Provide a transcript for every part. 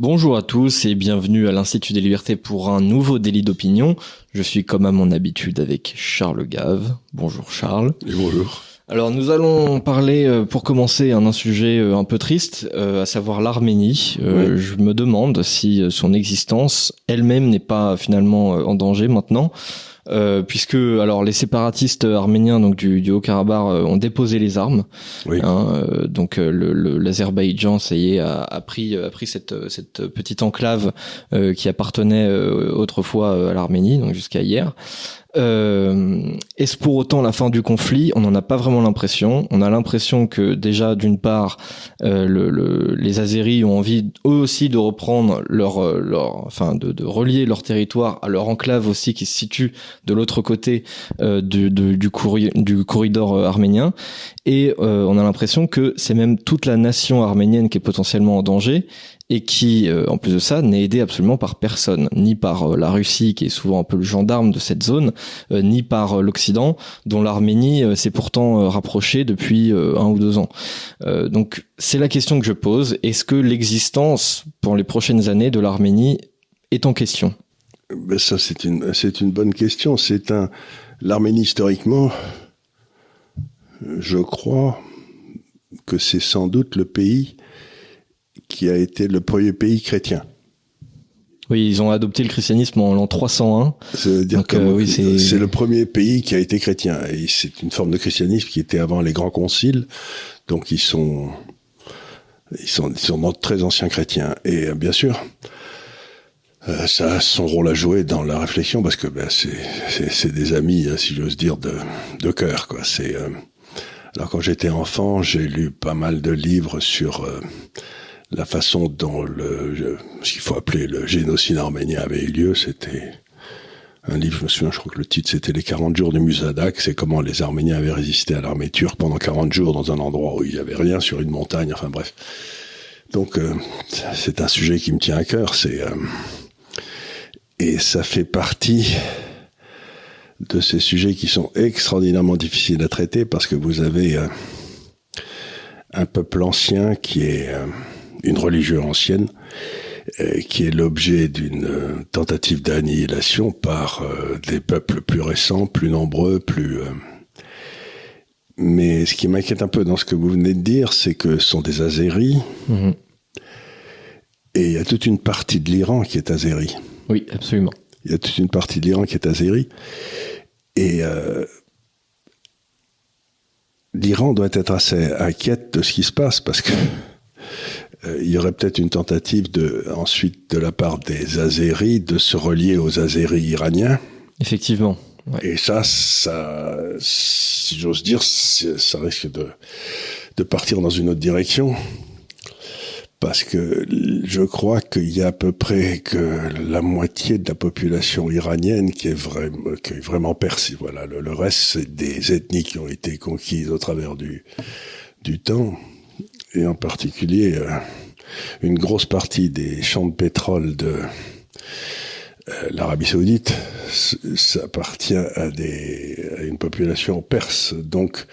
Bonjour à tous et bienvenue à l'Institut des libertés pour un nouveau délit d'opinion. Je suis comme à mon habitude avec Charles Gave. Bonjour Charles. Et bonjour. Alors nous allons parler euh, pour commencer d'un sujet euh, un peu triste, euh, à savoir l'Arménie. Je me demande si son existence elle-même n'est pas finalement en danger maintenant. Euh, puisque alors les séparatistes arméniens donc du, du Haut-Karabakh euh, ont déposé les armes. Oui. Hein, euh, donc l'Azerbaïdjan, ça y est, a, a, pris a pris cette cette petite enclave qui appartenait autrefois à l'Arménie, donc jusqu'à hier. Euh, Est-ce pour autant la fin du conflit? On n'en a pas vraiment l'impression. On a l'impression que déjà, d'une part, euh, le, le, les Azéris ont envie eux aussi de reprendre leur, euh, enfin, de, relier leur territoire à leur enclave aussi qui se situe de l'autre côté du, corridor arménien. Et on a l'impression que c'est même toute la nation arménienne qui est potentiellement en danger et qui, euh, en plus de ça, n'est aidé absolument par personne, ni par euh, la Russie, qui est souvent un peu le gendarme de cette zone, euh, ni par l'Occident, dont l'Arménie s'est pourtant rapprochée depuis un ou deux ans. donc c'est la question que je pose. Est-ce que l'existence, pour les prochaines années, de l'Arménie est en question? Ben Ça, c'est une, c'est une bonne question. C'est un... L'Arménie, historiquement, je crois que c'est sans doute le pays qui a été le premier pays chrétien. Oui, ils ont adopté le christianisme en l'an 301. C'est-à-dire que euh, oui, c'est le premier pays qui a été chrétien. Et c'est une forme de christianisme qui était avant les grands conciles. Donc ils sont, ils sont, ils sont très anciens chrétiens. Et euh, bien sûr, euh, ça a son rôle à jouer dans la réflexion parce que ben, c'est des amis, hein, si j'ose dire, de, de cœur. Quoi. C'est alors quand j'étais enfant, j'ai lu pas mal de livres sur la façon dont le, ce qu'il faut appeler le génocide arménien avait eu lieu, c'était un livre, je me souviens, je crois que le titre c'était Les 40 jours de Musadak, c'est comment les Arméniens avaient résisté à l'armée turque pendant 40 jours dans un endroit où il n'y avait rien sur une montagne, enfin bref. Donc euh, c'est un sujet qui me tient à cœur, c'est euh, et ça fait partie de ces sujets qui sont extraordinairement difficiles à traiter parce que vous avez euh, un peuple ancien qui est une religion ancienne euh, qui est l'objet d'une euh, tentative d'annihilation par euh, des peuples plus récents, plus nombreux, plus... Mais ce qui m'inquiète un peu dans ce que vous venez de dire, c'est que ce sont des Azéris. Mhm. Et il y a toute une partie de l'Iran qui est Azéri. Oui, absolument. Il y a toute une partie de l'Iran qui est Azéri. Et l'Iran doit être assez inquiète de ce qui se passe parce que euh, il y aurait peut-être une tentative de, ensuite de la part des Azéris de se relier aux Azéris iraniens. Effectivement. Ouais. Et ça, ça, si j'ose dire, ça risque de, de partir dans une autre direction. Parce que je crois qu'il y a à peu près que la moitié de la population iranienne qui est vraiment, qui est vraiment. Voilà, le, le reste, c'est des ethnies qui ont été conquises au travers du, du temps et en particulier euh, une grosse partie des champs de pétrole de euh, l'Arabie Saoudite, ça appartient à, des, à une population perse. Donc,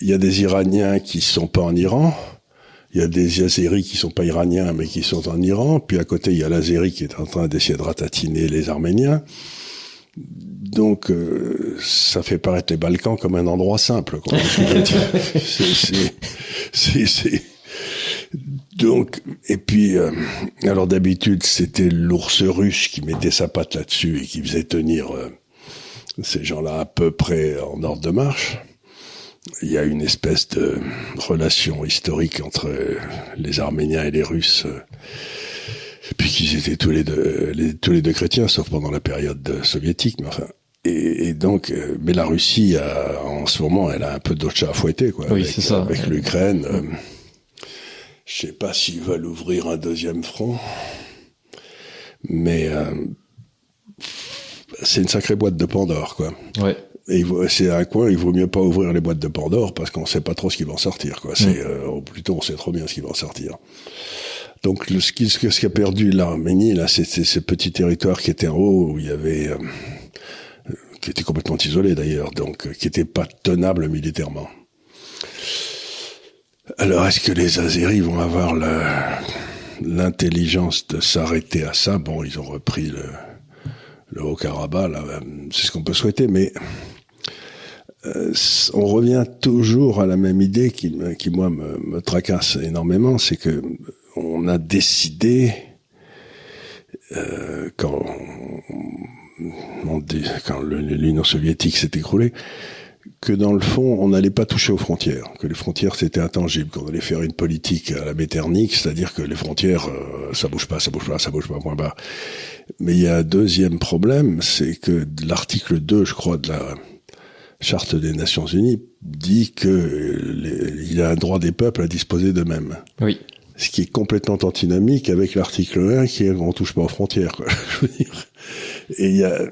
il y a des Iraniens qui sont pas en Iran, il y a des Azéris qui sont pas iraniens mais qui sont en Iran, puis à côté il y a l'Azéri qui est en train d'essayer de ratatiner les Arméniens. Donc, euh, ça fait paraître les Balkans comme un endroit simple. c'est, donc, et puis, euh, alors d'habitude, c'était l'ours russe qui mettait sa patte là-dessus et qui faisait tenir euh, ces gens-là à peu près en ordre de marche. Il y a une espèce de relation historique entre les Arméniens et les Russes puis qu'ils étaient tous les deux, les, tous les deux chrétiens, sauf pendant la période soviétique. Mais enfin, et, et donc, euh, mais la Russie, a, en ce moment, elle a un peu d'autres chats à fouetter, quoi. Oui, c'est ça. Avec l'Ukraine, euh, je sais pas s'ils veulent ouvrir un deuxième front, mais euh, c'est une sacrée boîte de Pandore, quoi. Ouais. Et c'est un coin, il vaut mieux pas ouvrir les boîtes de Pandore parce qu'on sait pas trop ce qui va en sortir, quoi. C'est, mm. euh, plutôt, on sait trop bien ce qui va en sortir. Donc le, ce qui, ce qui a perdu l'Arménie, là, c'est ce petit territoire qui était en haut, où il y avait... Euh, qui était complètement isolé d'ailleurs, donc euh, qui était pas tenable militairement. Alors est-ce que les Azéris vont avoir l'intelligence de s'arrêter à ça? Bon, ils ont repris le, le Haut-Karabakh, c'est ce qu'on peut souhaiter, mais euh, on revient toujours à la même idée qui, qui moi, me, me tracasse énormément, c'est que on a décidé euh, quand, on, quand l'Union soviétique s'est écroulée, que dans le fond, on n'allait pas toucher aux frontières, que les frontières c'était intangible, qu'on allait faire une politique à la Metternich, c'est-à-dire que les frontières, euh, ça bouge pas, ça bouge pas, ça bouge pas, point bas. Mais il y a un deuxième problème, c'est que l'article 2, je crois, de la Charte des Nations Unies dit que il y a un droit des peuples à disposer d'eux-mêmes. Oui. Ce qui est complètement antinomique avec l'article 1 qui est on touche pas aux frontières. Quoi. Je veux dire. Et il y a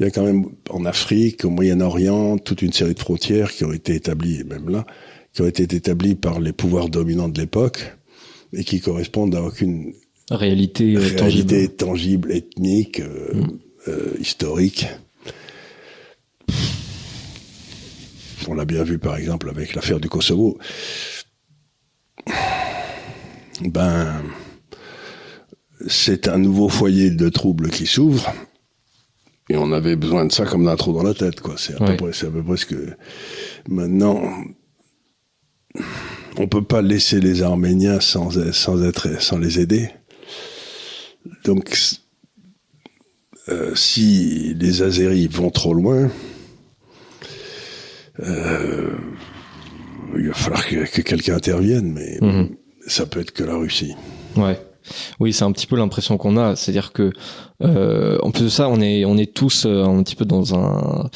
il y a quand même en Afrique, au Moyen-Orient, toute une série de frontières qui ont été établies, même là, qui ont été établies par les pouvoirs dominants de l'époque et qui correspondent à aucune réalité, euh, réalité tangible. ethnique, euh, mm. euh, historique. On l'a bien vu par exemple avec l'affaire du Kosovo. Ben, c'est un nouveau foyer de troubles qui s'ouvre et on avait besoin de ça comme d'un trou dans la tête, quoi. C'est à, peu près, c'est à peu près ce que. Maintenant, on peut pas laisser les Arméniens sans, sans être, sans les aider. Donc, euh, si les Azéris vont trop loin, euh, il va falloir que, quelqu'un intervienne, mais mhm. ça peut être que la Russie. Ouais. Oui, c'est un petit peu l'impression qu'on a, c'est-à-dire que euh, en plus de ça, on est on est tous euh, un petit peu dans un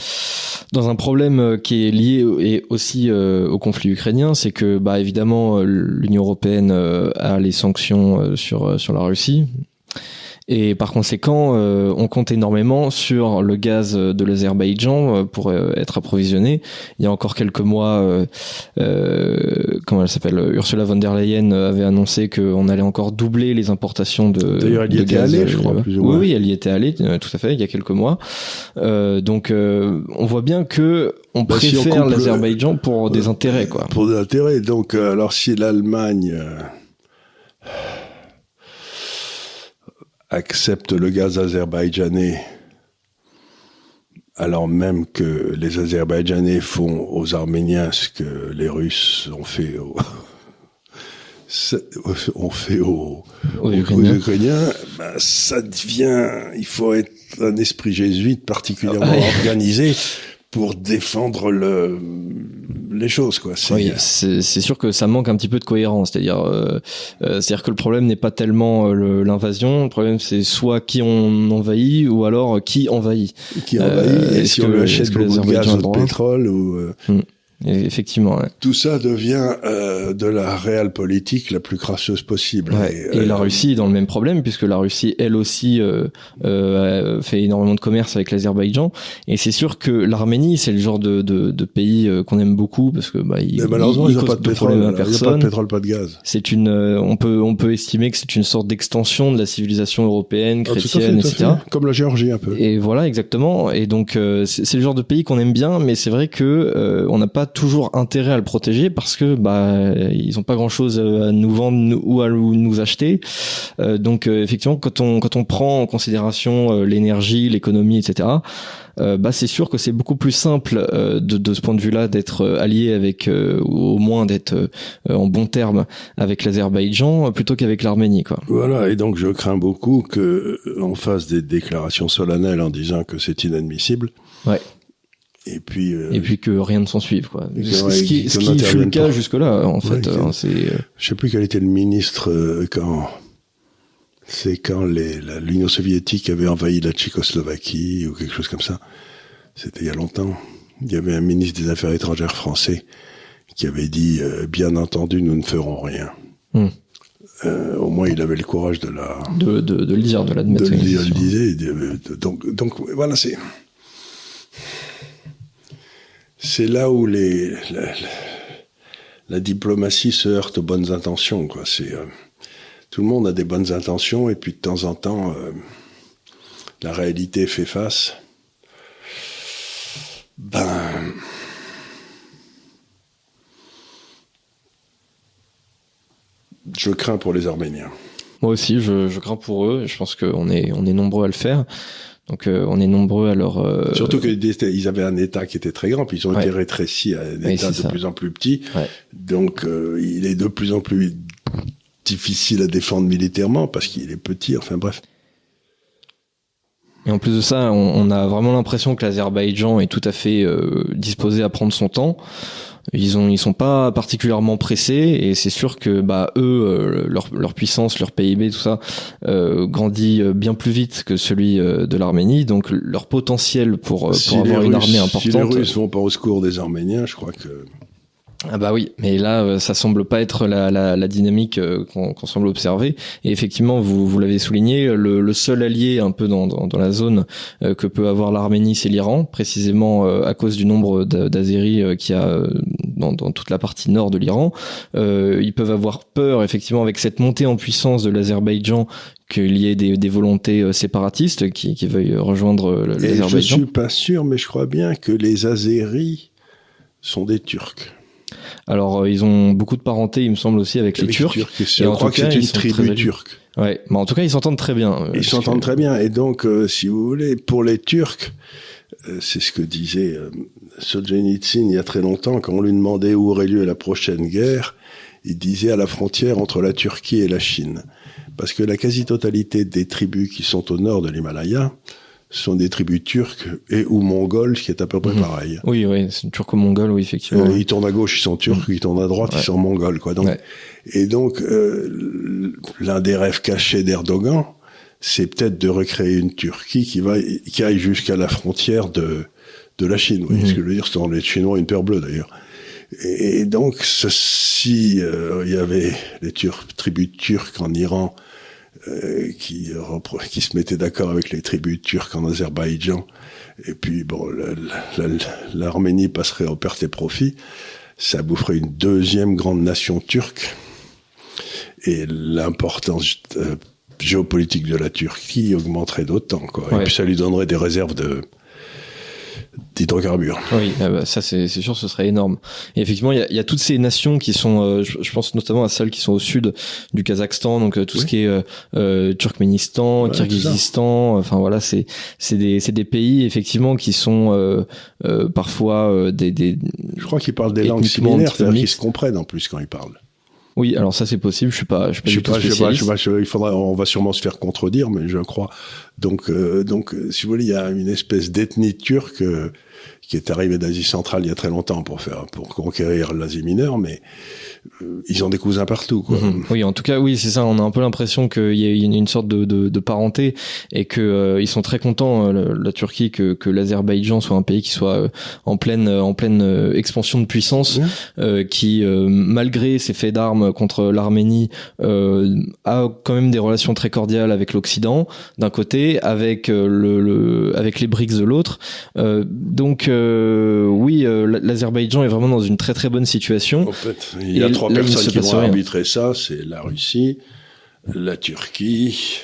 dans un problème euh, qui est lié et aussi au conflit ukrainien, c'est que bah évidemment l'Union européenne a les sanctions sur sur la Russie, et par conséquent, euh, on compte énormément sur le gaz de l'Azerbaïdjan euh, pour euh, être approvisionné. Il y a encore quelques mois, comment elle s'appelle, Ursula von der Leyen avait annoncé qu'on allait encore doubler les importations de, D'ailleurs, elle y était allée, je crois, plus ou moins. Oui, elle y était allée, tout à fait, il y a quelques mois. donc, on voit bien que on bah, préfère l'Azerbaïdjan pour des intérêts, quoi. Pour des intérêts. Donc, alors si l'Allemagne accepte le gaz azerbaïdjanais alors même que les Azerbaïdjanais font aux Arméniens ce que les Russes ont fait aux, ont fait aux, Ukrainiens, ben, ça devient, il faut être un esprit jésuite particulièrement ah organisé pour défendre le, les choses quoi. Oui, c'est sûr que ça manque un petit peu de cohérence, c'est-à-dire euh, euh c'est-à-dire que le problème n'est pas tellement euh, l'invasion, le problème c'est soit qui on envahit ou alors qui envahit. Qui envahit euh, et si on lui achète beaucoup de gaz ou de pétrole ou hmm effectivement. Tout ça devient euh, de la réelle politique la plus crasseuse possible. Et, la euh, Russie est dans le même problème puisque la Russie, elle aussi, euh, euh, fait énormément de commerce avec l'Azerbaïdjan. Et c'est sûr que l'Arménie, c'est le genre de, de, de pays euh, qu'on aime beaucoup parce que bah, il, malheureusement, ils n'ont pas de pétrole, à personne. pas de pétrole, pas de gaz. C'est une, on peut on peut estimer que c'est une sorte d'extension de la civilisation européenne, ah, chrétienne, etc. Comme la Géorgie un peu. Et voilà, exactement. Et donc c'est le genre de pays qu'on aime bien, mais c'est vrai que on n'a pas toujours intérêt à le protéger parce que bah ils ont pas grand chose à nous vendre ou à nous acheter. Euh, donc euh, effectivement, quand on quand on prend en considération euh, l'énergie, l'économie, etc. bah c'est sûr que c'est beaucoup plus simple de, de ce point de vue-là d'être allié avec ou au moins d'être en bon terme avec l'Azerbaïdjan plutôt qu'avec l'Arménie quoi. Voilà et donc je crains beaucoup que on fasse des déclarations solennelles en disant que c'est inadmissible. Ouais et puis euh, et puis que rien ne s'en suive quoi. ce, qui, ce qui fut le cas jusque là en fait hein, c'est euh, je sais plus quel était le ministre euh, quand c'est quand l'Union soviétique avait envahi la Tchécoslovaquie ou quelque chose comme ça. C'était il y a longtemps. Il y avait un ministre des affaires étrangères français qui avait dit bien entendu nous ne ferons rien. Hmm. au moins il avait le courage de la de, de, de le dire de l'admettre de le dire le disait donc donc voilà c'est c'est là où la, diplomatie se heurte aux bonnes intentions. Euh, tout le monde a des bonnes intentions et puis de temps en temps, euh, la réalité fait face. Ben. Je crains pour les Arméniens. Moi aussi, je, crains pour eux. Je pense qu'on est, on est nombreux à le faire. Donc euh, on est nombreux à leur... Euh, Surtout qu'ils avaient un État qui était très grand, puis ils ont été rétrécis à un État de plus en plus petit. Donc euh, il est de plus en plus difficile à défendre militairement parce qu'il est petit, enfin bref. Et en plus de ça, on, on a vraiment l'impression que l'Azerbaïdjan est tout à fait disposé à prendre son temps. Ils ont, ils sont pas particulièrement pressés et c'est sûr que bah eux, euh, leur, leur puissance, leur PIB, tout ça euh, grandit euh, bien plus vite que celui de l'Arménie. Donc leur potentiel pour, pour avoir une armée importante. Si les Russes vont pas au secours des Arméniens, je crois que ah bah oui, mais là, euh, ça semble pas être la, la, la dynamique euh, qu'on semble observer. Et effectivement, vous, vous l'avez souligné, le, le, seul allié un peu dans, dans, dans la zone euh, que peut avoir l'Arménie, c'est l'Iran, précisément à cause du nombre d'Azéris qu'il y a dans, dans, toute la partie nord de l'Iran. ils peuvent avoir peur, effectivement, avec cette montée en puissance de l'Azerbaïdjan, qu'il y ait des, des volontés séparatistes qui, qui veuillent rejoindre l'Azerbaïdjan. Je suis pas sûr, mais je crois bien que les Azéris sont des Turcs. Alors, euh, ils ont beaucoup de parenté, il me semble aussi, avec, les Turcs. et crois que c'est une tribu turque. Ouais, mais en tout cas, ils s'entendent très bien. Euh, ils s'entendent très bien. Et donc, euh, si vous voulez, pour les Turcs, c'est ce que disait Solzhenitsyn il y a très longtemps, quand on lui demandait où aurait lieu la prochaine guerre, il disait à la frontière entre la Turquie et la Chine. Parce que la quasi-totalité des tribus qui sont au nord de l'Himalaya, sont des tribus turques et ou mongoles, ce qui est à peu près mhm. pareil. Oui, oui, c'est turco-mongol, oui, effectivement. Euh, ils tournent à gauche, ils sont turcs, mhm. ils tournent à droite, ils sont mongols, quoi. Donc, Et donc, euh, l'un des rêves cachés d'Erdogan, c'est peut-être de recréer une Turquie qui va, qui aille jusqu'à la frontière de de la Chine. Vous voyez ce mhm. que je veux dire C'est les Chinois une paire bleue d'ailleurs. Et, donc, si euh, il y avait les Turcs, tribus turques en Iran euh, qui, qui se mettaient d'accord avec les tribus turques en Azerbaïdjan. Et puis, bon, l'Arménie passerait au perte et profit. Ça boufferait une deuxième grande nation turque. Et l'importance euh, géopolitique de la Turquie augmenterait d'autant. Quoi. Et puis ça lui donnerait des réserves de, d'hydrocarbures. Oui, ah bah, ça c'est sûr, ce serait énorme. Et effectivement, il y a, y a, toutes ces nations qui sont, euh, je, pense notamment à celles qui sont au sud du Kazakhstan, donc euh, tout ce qui est euh, euh Turkménistan, Kirghizistan. Enfin voilà, c'est c'est des c'est des pays effectivement qui sont parfois des, des. Je crois qu'ils parlent des langues similaires, c'est-à-dire qu'ils se comprennent en plus quand ils parlent. Oui, alors ça c'est possible. Je suis pas, je suis pas, je du pas, Je pas, je il faudra, on va sûrement se faire contredire, mais je crois. Donc, euh, donc, si vous voulez, il y a une espèce d'ethnie turque euh, qui est arrivée d'Asie centrale il y a très longtemps pour faire, pour conquérir l'Asie mineure, mais euh, ils ont des cousins partout. Quoi. Mhm. Oui, en tout cas, oui, c'est ça. On a un peu l'impression qu'il y a une, sorte de, de, de, parenté et que euh, ils sont très contents, euh, la Turquie, que, que l'Azerbaïdjan soit un pays qui soit en pleine en pleine expansion de puissance, qui malgré ses faits d'armes contre l'Arménie a quand même des relations très cordiales avec l'Occident d'un côté, avec le, le, avec les BRICS de l'autre. donc oui, l'Azerbaïdjan est vraiment dans une très très bonne situation. En fait, il y a trois personnes qui vont arbitrer ça, c'est la Russie, la Turquie,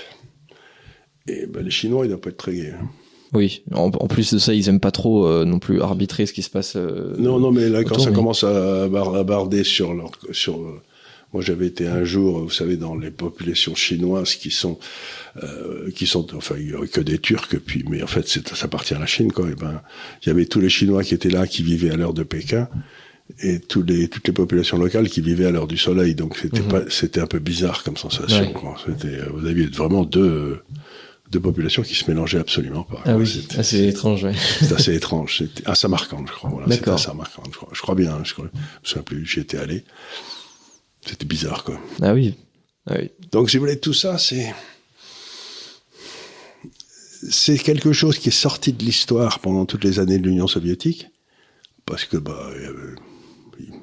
et ben, les Chinois, ils doivent pas être très gays. Hein. Oui, en, plus de ça, ils aiment pas trop euh, non plus arbitrer ce qui se passe. Euh, non, non, mais là, quand ça commence à, barder sur leur, sur, euh, moi, j'avais été un jour, vous savez, dans les populations chinoises qui sont, qui sont, enfin, il y avait que des Turcs, puis, mais en fait, ça appartient à la Chine, quoi. Et ben, il y avait tous les Chinois qui étaient là, qui vivaient à l'heure de Pékin et tous les, toutes les populations locales qui vivaient à l'heure du soleil. Donc c'était mhm. pas, c'était un peu bizarre comme sensation. C'était, vous aviez vraiment deux, deux populations qui se mélangeaient absolument pas. Ah oui, assez étrange. Ouais. C'est assez étrange. C'était à Samarcande, je crois. Voilà, D'accord. C'était à je crois. Je crois bien. Je, crois, je me souviens plus. J'y étais allé. C'était bizarre, quoi. Ah oui. Ah oui. Donc, si vous voulez, tout ça, c'est c'est quelque chose qui est sorti de l'histoire pendant toutes les années de l'Union soviétique, parce que bah, avait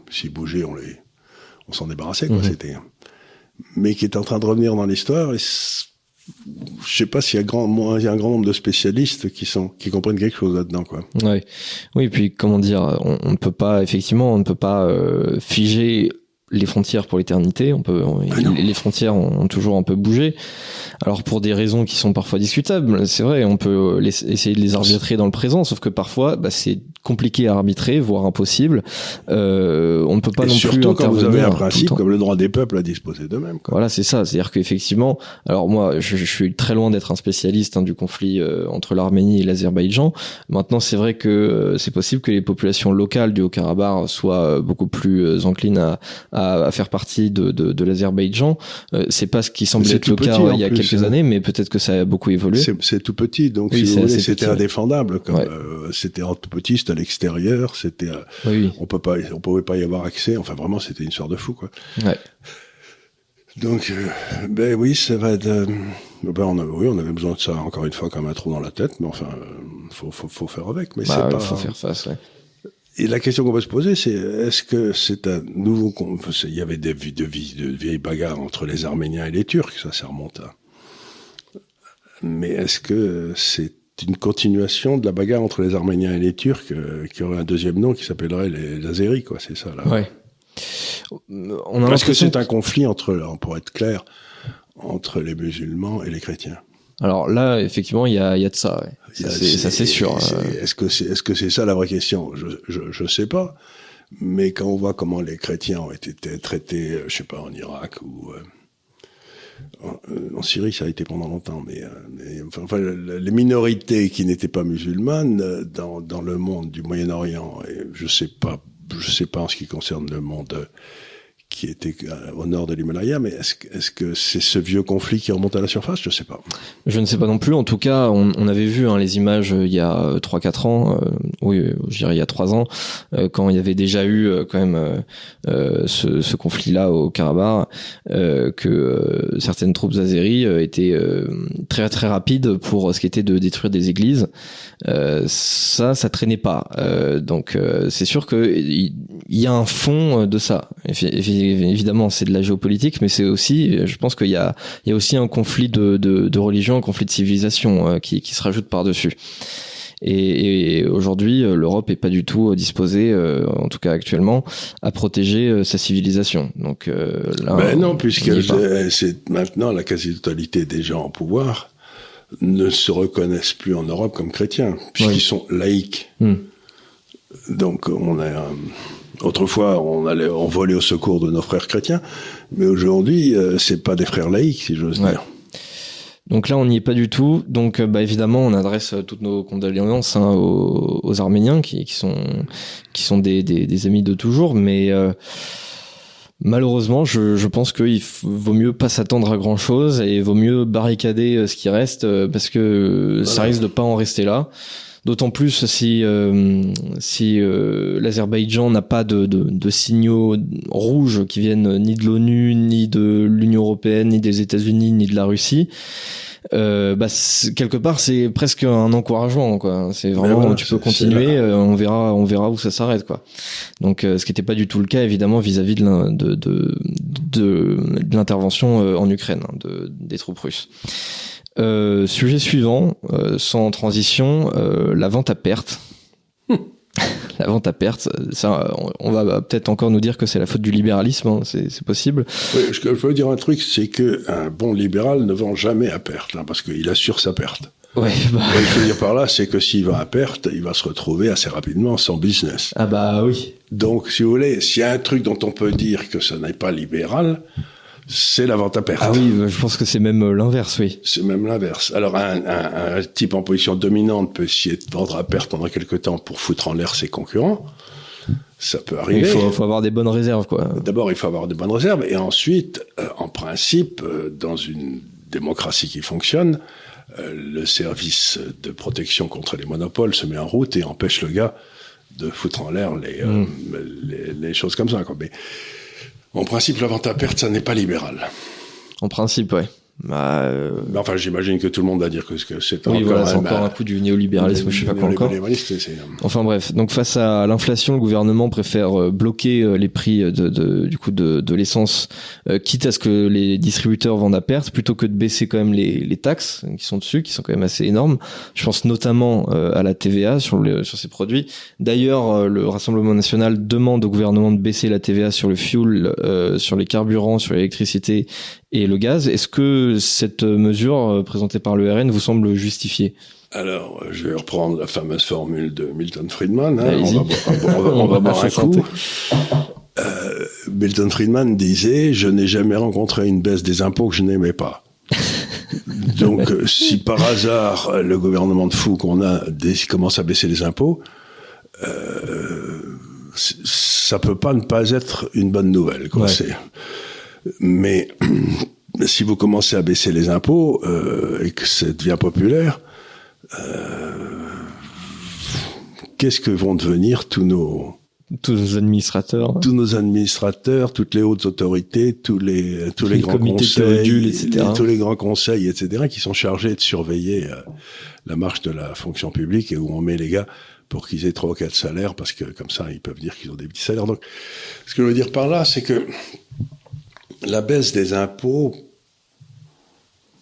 s'ils bougeaient, on les, on s'en débarrassait, quoi. Mhm. C'était, mais qui est en train de revenir dans l'histoire. Et je sais pas s'il y a grand, il y a un grand nombre de spécialistes qui sont, qui comprennent quelque chose là-dedans, quoi. Oui, oui. Puis comment dire, on, ne peut pas effectivement, on ne peut pas euh, figer les frontières pour l'éternité. On peut, ah les frontières ont, toujours un peu bougé. Alors pour des raisons qui sont parfois discutables, c'est vrai, on peut essayer de les arbitrer dans le présent, sauf que parfois, bah, c'est compliqué à arbitrer, voire impossible. Euh, on ne peut pas non surtout plus quand vous avez un principe comme le droit des peuples à disposer d'eux-mêmes. Voilà, c'est ça. C'est-à-dire qu'effectivement, alors moi, je, je, suis très loin d'être un spécialiste hein, du conflit euh, entre l'Arménie et l'Azerbaïdjan. Maintenant, c'est vrai que euh, c'est possible que les populations locales du Haut-Karabakh soient euh, beaucoup plus enclines à, à, à, faire partie de, de, de l'Azerbaïdjan. c'est pas ce qui semblait être le cas il y a quelques hein. années, mais peut-être que ça a beaucoup évolué. C'est tout petit, donc si voulez, c'était indéfendable. C'était en tout petit, c'était l'extérieur, c'était, on peut pas, on pouvait pas y avoir accès. Enfin, vraiment, c'était une histoire de fou, quoi. Ouais. Donc, euh, ben oui, ça va être. Euh, ben on a, oui, on avait besoin de ça encore une fois comme un trou dans la tête, mais enfin, euh, faut, faut, faut faire avec. Mais bah, c'est pas. Faut faire face. Ouais. Et la question qu'on va se poser, c'est est-ce que c'est un nouveau. Il y avait des, de, de vieilles bagarres entre les Arméniens et les Turcs, ça, ça remonte à. Mais est-ce que c'est une continuation de la bagarre entre les Arméniens et les Turcs qui aurait un deuxième nom qui s'appellerait les Azéris, quoi C'est ça là. Ouais. On a Parce que c'est un conflit entre, pour être clair, entre les musulmans et les chrétiens. Alors là, effectivement, il y a, y a de ça. Ouais. Ça, c'est sûr. Euh. Est-ce que c'est est -ce que c'est ça la vraie question? Je, je, je sais pas. Mais quand on voit comment les chrétiens ont été traités, euh, je sais pas, en Irak ou euh, en, Syrie, ça a été pendant longtemps, mais, mais enfin, les minorités qui n'étaient pas musulmanes dans, dans le monde du Moyen-Orient, et je sais pas je sais pas en ce qui concerne le monde qui était euh, au nord de l'Himalaya, mais est-ce est que c'est ce vieux conflit qui remonte à la surface? Je sais pas. Je ne sais pas non plus. En tout cas, on, on avait vu hein, les images euh, il y a 3-4 ans, euh, oui, je dirais il y a 3 ans, quand il y avait déjà eu quand même ce, ce conflit-là au Karabakh, que certaines troupes azéries étaient très très rapides pour ce qui était de détruire des églises. ça, ça traînait pas. donc c'est sûr que il y, a un fond de ça évidemment, c'est de la géopolitique, mais c'est aussi, je pense qu'il y a, il y a aussi un conflit de, de, de religion, un conflit de civilisation euh, qui, qui se rajoute par-dessus. Et, et aujourd'hui, euh, l'Europe est pas du tout disposée, euh, en tout cas actuellement, à protéger sa civilisation. Donc là, ben non, puisque c'est maintenant la quasi-totalité des gens en pouvoir ne se reconnaissent plus en Europe comme chrétiens, puisqu'ils sont laïcs. Hmm. Donc on a Autrefois, on allait, on volait au secours de nos frères chrétiens, mais aujourd'hui, euh, c'est pas des frères laïcs, si j'ose dire. Donc là, on n'y est pas du tout. Donc, euh, bah, évidemment, on adresse euh, toutes nos condoléances hein, aux, aux, Arméniens, qui, qui, sont qui sont des, des, des amis de toujours, mais malheureusement, je, je pense qu'il vaut mieux pas s'attendre à grand chose et il vaut mieux barricader ce qui reste parce que ça risque de pas en rester là. D'autant plus si euh, si euh, l'Azerbaïdjan n'a pas de, de, de, signaux rouges qui viennent ni de l'ONU, ni de l'Union européenne, ni des États-Unis, ni de la Russie. Euh, bah, quelque part c'est presque un encouragement quoi. C'est vraiment tu peux continuer euh, on verra on verra où ça s'arrête quoi. Donc euh, ce qui n'était pas du tout le cas évidemment vis-à-vis de, de, de, de l'intervention en Ukraine hein, de, des troupes russes euh, sujet suivant, euh, sans transition, euh, la vente à perte. la vente à perte, ça, on va peut-être encore nous dire que c'est la faute du libéralisme, hein, c'est possible. Oui, je, je veux dire un truc, c'est que un bon libéral ne vend jamais à perte, hein, parce qu'il assure sa perte. Ouais, bah... Ce que je veux dire par là, c'est que s'il va à perte, il va se retrouver assez rapidement sans business. Ah bah oui. Donc, si vous voulez, s'il y a un truc dont on peut dire que ça n'est pas libéral, c'est la vente à perte. Ah oui, je pense que c'est même euh, l'inverse, oui. C'est même l'inverse. Alors un, un, un, type en position dominante peut essayer de vendre à perte pendant quelques temps pour foutre en l'air ses concurrents. Ça peut arriver. Il faut, faut avoir des bonnes réserves, quoi. D'abord, il faut avoir des bonnes réserves, et ensuite, euh, en principe, euh, dans une démocratie qui fonctionne, le service de protection contre les monopoles se met en route et empêche le gars de foutre en l'air les, mm. les, les, choses comme ça. Quoi. Mais en principe, la vente à perte, ça n'est pas libéral. En principe, ouais. Bah, euh... enfin, j'imagine que tout le monde va dire que c'est oui, encore, voilà, encore un coup du néolibéralisme, je sais pas quoi encore. Enfin bref, donc face à l'inflation, le gouvernement préfère euh, bloquer euh, les prix de, de du coup de, de l'essence, euh, quitte à ce que les distributeurs vendent à perte, plutôt que de baisser quand même les, les taxes qui sont dessus, qui sont quand même assez énormes. Je pense notamment à la TVA sur, sur ces produits. D'ailleurs, le Rassemblement national demande au gouvernement de baisser la TVA sur le fuel, sur les carburants, sur l'électricité et le gaz. Est-ce que cette mesure euh, présentée par le RN vous semble justifiée? Alors, je vais reprendre la fameuse formule de Milton Friedman. Hein. On, va, on, va, boire un coup. Euh, Milton Friedman disait Je n'ai jamais rencontré une baisse des impôts que je n'aimais pas. Donc, euh, si par hasard le gouvernement de fou qu'on a commence à baisser les impôts, euh, ça peut pas ne pas être une bonne nouvelle. Quoi. Mais si vous commencez à baisser les impôts euh, et que ça devient populaire, euh, qu'est-ce que vont devenir tous nos tous nos administrateurs, tous nos administrateurs, toutes les hautes autorités, tous les tous les, grands conseils, etc. tous les grands conseils, etc. qui sont chargés de surveiller euh, la marche de la fonction publique et où on met les gars pour qu'ils aient trois ou quatre salaires parce que comme ça ils peuvent dire qu'ils ont des petits salaires. Donc, ce que je veux dire par là, c'est que la baisse des impôts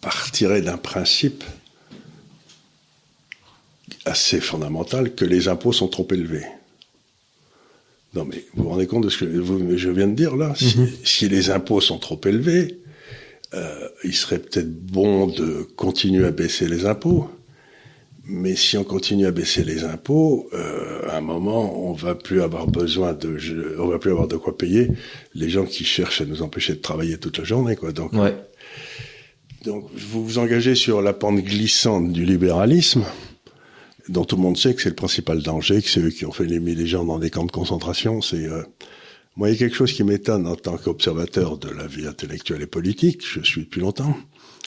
partirait d'un principe assez fondamental que les impôts sont trop élevés. Non, mais vous vous rendez compte de ce que je viens de dire là? Mhm. si, les impôts sont trop élevés, euh, il serait peut-être bon de continuer à baisser les impôts. Mais si on continue à baisser les impôts, euh, à un moment, on va plus avoir besoin de, on va plus avoir de quoi payer les gens qui cherchent à nous empêcher de travailler toute la journée, quoi. Donc, ouais. donc vous vous engagez sur la pente glissante du libéralisme, dont tout le monde sait que c'est le principal danger, que c'est eux qui ont fait mis les gens dans des camps de concentration. C'est euh... moi, il y a quelque chose qui m'étonne en tant qu'observateur de la vie intellectuelle et politique. Je suis depuis longtemps.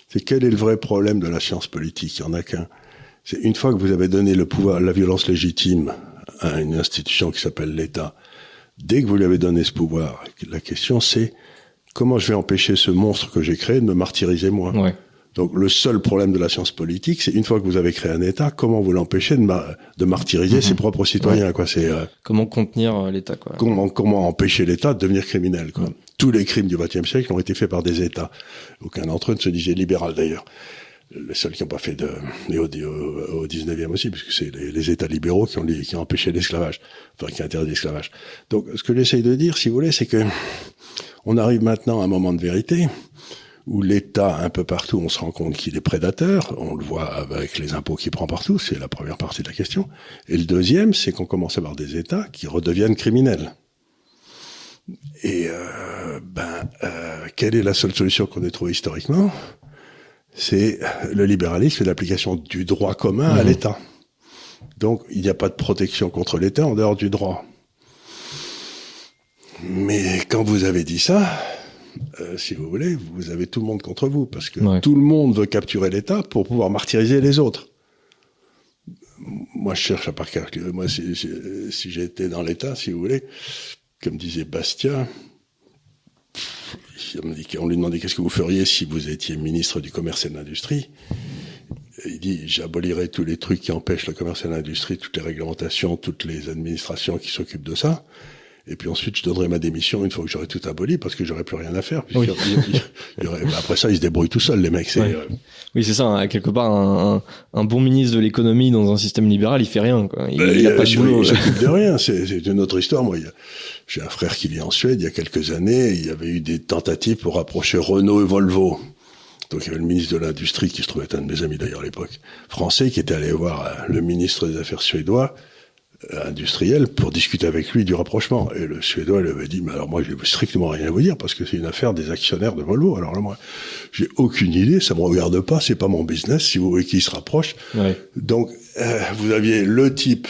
C'est quel est le vrai problème de la science politique? Il y en a qu'un une fois que vous avez donné le pouvoir, la violence légitime à une institution qui s'appelle l'État, dès que vous lui avez donné ce pouvoir, la question c'est comment je vais empêcher ce monstre que j'ai créé de me martyriser moi? Donc le seul problème de la science politique, c'est une fois que vous avez créé un État, comment vous l'empêchez de, de, martyriser ses mhm. propres citoyens quoi? C'est euh, comment contenir euh, l'État quoi? Comment comment empêcher l'État de devenir criminel quoi? Tous les crimes du XXe siècle ont été faits par des États. Aucun d'entre eux ne se disait libéral d'ailleurs les seuls qui n'ont pas fait de, et au, au, 19e aussi, puisque c'est les, États libéraux qui ont, empêché l'esclavage, enfin qui ont interdit l'esclavage. Donc, ce que j'essaye de dire, si vous voulez, c'est que on arrive maintenant à un moment de vérité où l'État, un peu partout, on se rend compte qu'il est prédateur. On le voit avec les impôts qu'il prend partout. C'est la première partie de la question. Et le deuxième, c'est qu'on commence à avoir des États qui redeviennent criminels. Et euh, ben, euh, quelle est la seule solution qu'on ait trouvée historiquement? C'est le libéralisme et l'application du droit commun à mmh. l'État. Donc, il n'y a pas de protection contre l'État en dehors du droit. Mais quand vous avez dit ça, euh, si vous voulez, vous avez tout le monde contre vous, parce que tout le monde veut capturer l'État pour pouvoir martyriser les autres. Moi, je cherche à part Moi, si, si, si j'étais dans l'État, si vous voulez, comme disait Bastia, on lui demandait qu'est-ce que vous feriez si vous étiez ministre du commerce et de l'industrie? Il dit j'abolirais tous les trucs qui empêchent le commerce et l'industrie, toutes les réglementations, toutes les administrations qui s'occupent de ça. Et puis ensuite, je donnerai ma démission une fois que j'aurai tout aboli parce que j'aurai plus rien à faire. après ça, ils se débrouillent tout seuls, les mecs. Euh, oui, c'est ça. Hein, quelque part, un, bon ministre de l'économie dans un système libéral, il fait rien. Quoi. Il, ben, a pas de boulot. Il s'occupe de rien. C'est une autre histoire. Moi, j'ai un frère qui vit en Suède. Il y a quelques années, il y avait eu des tentatives pour rapprocher Renault et Volvo. Donc il y avait le ministre de l'Industrie, qui se trouvait être un de mes amis d'ailleurs à l'époque, français, qui était allé voir euh, le ministre des Affaires suédois industriel pour discuter avec lui du rapprochement. Et le Suédois lui avait dit, mais alors moi, j'ai strictement rien à vous dire parce que c'est une affaire des actionnaires de Volvo. Alors là, moi, j'ai aucune idée, ça me regarde pas, c'est pas mon business, si vous voulez qu'ils se rapprochent. Donc, euh, vous aviez le type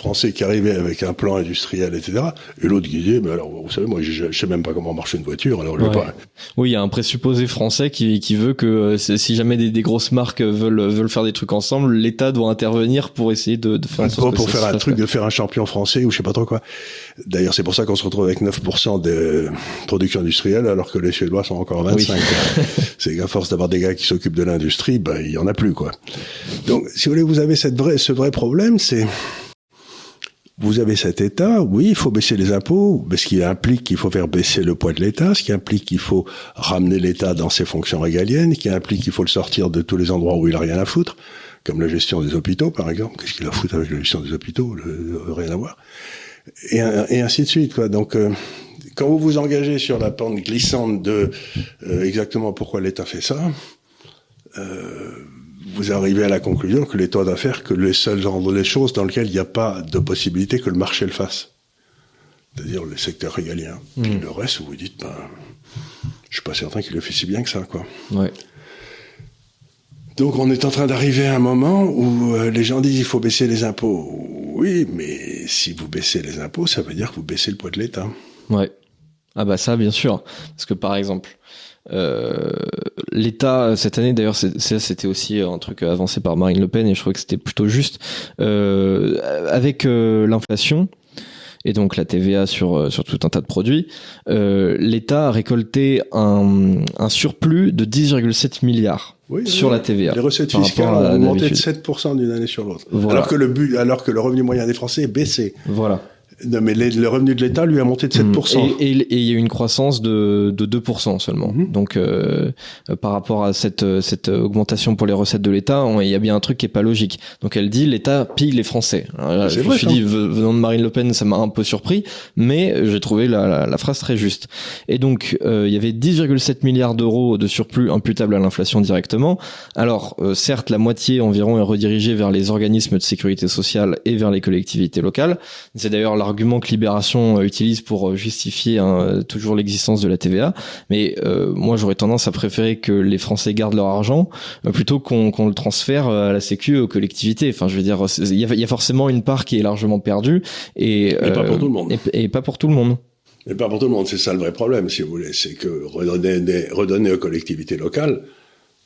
français qui arrivait avec un plan industriel, etc. Et l'autre qui disait, mais alors, vous savez, moi, je, je sais même pas comment marcher une voiture, alors je ouais. pas. Oui, il y a un présupposé français qui, qui veut que euh, si jamais des, des, grosses marques veulent, veulent faire des trucs ensemble, l'État doit intervenir pour essayer de, de faire pour, pour faire un truc, de faire un champion français ou je sais pas trop quoi. D'ailleurs, c'est pour ça qu'on se retrouve avec 9% de production industrielle, alors que les Suédois sont encore 25. c'est qu'à force d'avoir des gars qui s'occupent de l'industrie, ben, il y en a plus, quoi. Donc, si vous voulez, vous avez cette vraie, ce vrai problème, c'est, vous avez cet État, oui, il faut baisser les impôts, ce qui implique qu'il faut faire baisser le poids de l'État, ce qui implique qu'il faut ramener l'État dans ses fonctions régaliennes, ce qui implique qu'il faut le sortir de tous les endroits où il a rien à foutre, comme la gestion des hôpitaux, par exemple. Qu'est-ce qu'il a à foutre avec la gestion des hôpitaux Rien à voir. Et, et, ainsi de suite. Quoi. Donc, euh, quand vous vous engagez sur la pente glissante de euh, exactement pourquoi l'État fait ça, euh, vous arrivez à la conclusion que l'État doit faire que les seuls endroits les choses dans lesquelles il n'y a pas de possibilité que le marché le fasse. C'est-à-dire le secteur régalien. Hmm. Puis le reste, vous vous dites, ben, je suis pas certain qu'il le fait si bien que ça, quoi. Ouais. Donc on est en train d'arriver à un moment où euh, les gens disent il faut baisser les impôts. Oui, mais si vous baissez les impôts, ça veut dire que vous baissez le poids de l'État. Ouais. Ah bah ça, bien sûr. Parce que par exemple, euh, l'État cette année, d'ailleurs, c'était aussi un truc avancé par Marine Le Pen et je trouvais que c'était plutôt juste. Euh, avec euh, l'inflation, et donc la TVA sur sur tout un tas de produits, l'État a récolté un, un surplus de 10,7 milliards sur la TVA. Les recettes fiscales ont augmenté de 7% d'une année sur l'autre. Alors que le but, alors que le revenu moyen des Français est baissé. Voilà. Non, mais le revenu de l'État lui a monté de 7%. Mm. Et, et, il y a eu une croissance de, de 2% seulement. Mm-hmm. Donc, euh, par rapport à cette, cette augmentation pour les recettes de l'État, il y a bien un truc qui est pas logique. Donc, elle dit l'État pille les Français. je me suis dit, venant de Marine Le Pen, ça m'a un peu surpris, mais j'ai trouvé la, la, phrase très juste. Et donc, euh, il y avait 10,7 milliards d'euros de surplus imputables à l'inflation directement. Alors, euh, certes, la moitié environ est redirigée vers les organismes de sécurité sociale et vers les collectivités locales. C'est d'ailleurs argument que Libération euh, utilise pour euh, justifier hein, toujours l'existence de la TVA. Mais euh, moi, j'aurais tendance à préférer que les Français gardent leur argent plutôt qu'on le transfère à la Sécu aux collectivités. Enfin, je veux dire, il y a, forcément une part qui est largement perdue et, pas pour tout le monde. Et, pas pour tout le monde. Et pas pour tout le monde. C'est ça le vrai problème, si vous voulez. C'est que redonner, redonner aux collectivités locales,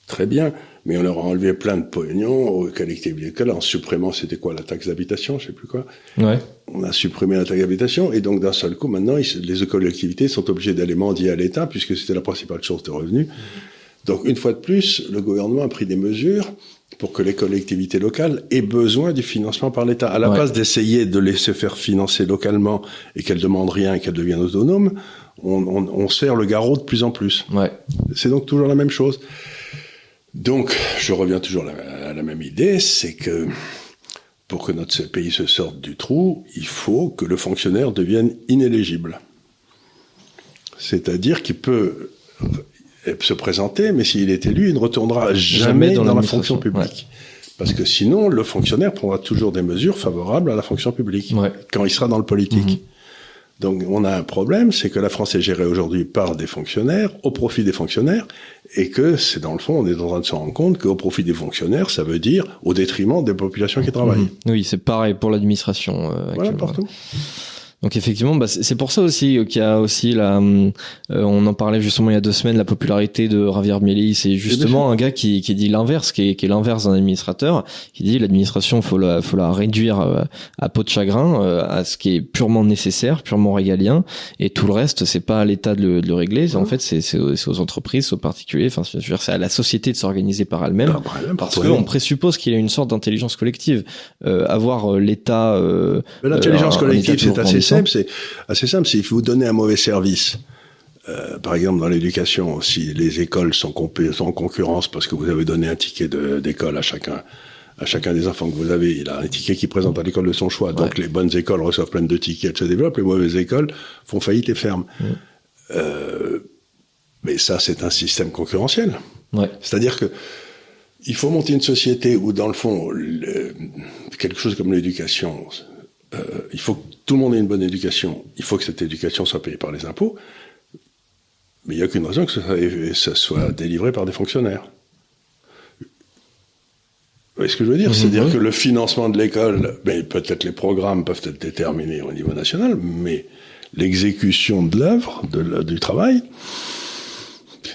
très bien, mais on leur a enlevé plein de pognon aux collectivités locales en supprimant, c'était quoi, la taxe d'habitation, je sais plus quoi. Ouais. On a supprimé la taxe d'habitation, et donc d'un seul coup, maintenant, les collectivités sont obligées d'aller mendier à l'État, puisque c'était la principale source de revenus. Donc une fois de plus, le gouvernement a pris des mesures pour que les collectivités locales aient besoin du financement par l'État. À la place d'essayer de les se faire financer localement et qu'elles demandent rien et qu'elles deviennent autonomes, on, on, on sert le garrot de plus en plus. Ouais. C'est donc toujours la même chose. Donc, je reviens toujours à la même idée, c'est que pour que notre pays se sorte du trou, il faut que le fonctionnaire devienne inéligible. C'est-à-dire qu'il peut se présenter, mais s'il est élu, il ne retournera jamais, dans, la fonction publique. Parce que sinon, le fonctionnaire prendra toujours des mesures favorables à la fonction publique quand il sera dans le politique. Mhm. Donc on a un problème, c'est que la France est gérée aujourd'hui par des fonctionnaires, au profit des fonctionnaires, et que c'est dans le fond, on est en train de se rendre compte qu'au profit des fonctionnaires, ça veut dire au détriment des populations qui travaillent. Mmh. Oui, c'est pareil pour l'administration. Euh, voilà, partout. Donc effectivement, bah, c'est pour ça aussi qu'il y a aussi la, euh, on en parlait justement il y a deux semaines, la popularité de Javier Milei. C'est justement un gars qui, qui dit l'inverse, qui est, qui est l'inverse d'un administrateur, qui dit l'administration faut la, faut la réduire euh, à peau de chagrin, euh, à ce qui est purement nécessaire, purement régalien, et tout le reste c'est pas à l'État de, le, de le régler. En fait, c'est aux, entreprises, aux particuliers. Enfin, je veux dire, c'est à la société de s'organiser par elle-même, bah, parce qu'on présuppose qu'il y a une sorte d'intelligence collective. avoir l'État. l'intelligence collective, c'est assez c'est assez simple. Si vous donnez un mauvais service, euh, par exemple dans l'éducation, si les écoles sont, en concurrence parce que vous avez donné un ticket d'école à chacun, à chacun des enfants que vous avez, il a un ticket qui présente à l'école de son choix. Donc les bonnes écoles reçoivent plein de tickets, se développent. Les mauvaises écoles font faillite et ferment. Euh, mais ça, c'est un système concurrentiel. C'est-à-dire que il faut monter une société où, dans le fond, quelque chose comme l'éducation, euh, il faut tout le monde ait une bonne éducation. Il faut que cette éducation soit payée par les impôts. Mais il n'y a aucune raison que ça, soit délivré par des fonctionnaires. Vous voyez ce que je veux dire? Mhm. C'est-à-dire que le financement de l'école, ben, peut-être les programmes peuvent être déterminés au niveau national, mais l'exécution de l'œuvre, du travail,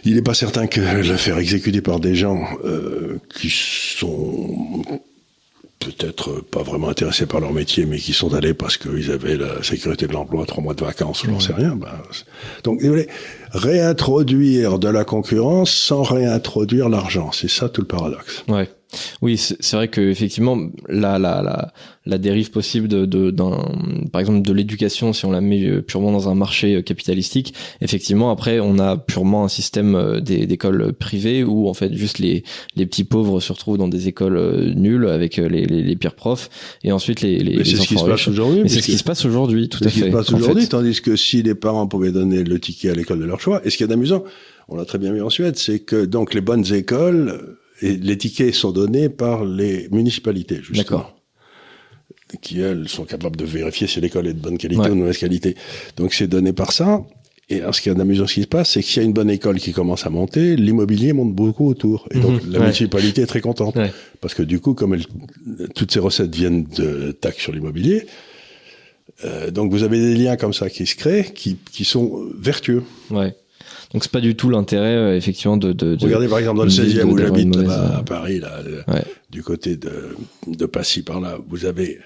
il n'est pas certain que le faire exécuter par des gens euh, qui sont peut-être pas vraiment intéressés par leur métier, mais qui sont allés parce qu'ils avaient la sécurité de l'emploi, trois mois de vacances, je n'en sais rien. Ben, donc, vous voulez, réintroduire de la concurrence sans réintroduire l'argent, c'est ça tout le paradoxe. Ouais. Oui, c'est vrai que effectivement la la la, la dérive possible de, de par exemple de l'éducation si on la met euh, purement dans un marché euh, capitalistique, effectivement après on a purement un système euh, d'écoles privées où en fait juste les les petits pauvres se retrouvent dans des écoles nulles avec les, les, les pires profs et ensuite les les, c'est ce qui se passe aujourd'hui. C'est ce qui se passe aujourd'hui, tout à fait. C'est ce qui se passe aujourd'hui, tandis que si les parents pouvaient donner le ticket à l'école de leur choix, et ce qui est amusant, on l'a très bien vu en Suède, c'est que donc les bonnes écoles Et les tickets sont donnés par les municipalités, justement. Qui elles sont capables de vérifier si l'école est de bonne qualité ou de mauvaise qualité. Donc c'est donné par ça. Et ce qui est amusant ce qui se passe, c'est qu'il y a une bonne école qui commence à monter, l'immobilier monte beaucoup autour. Et donc mhm. la municipalité est très contente. Parce que du coup, comme toutes ces recettes viennent de taxes sur l'immobilier, euh, donc vous avez des liens comme ça qui se créent, qui, qui sont vertueux. Ouais. Donc c'est pas du tout l'intérêt euh, effectivement de, de, Regardez par exemple dans le 16e où j'habite à Paris, là, du côté de, de Passy par là, vous avez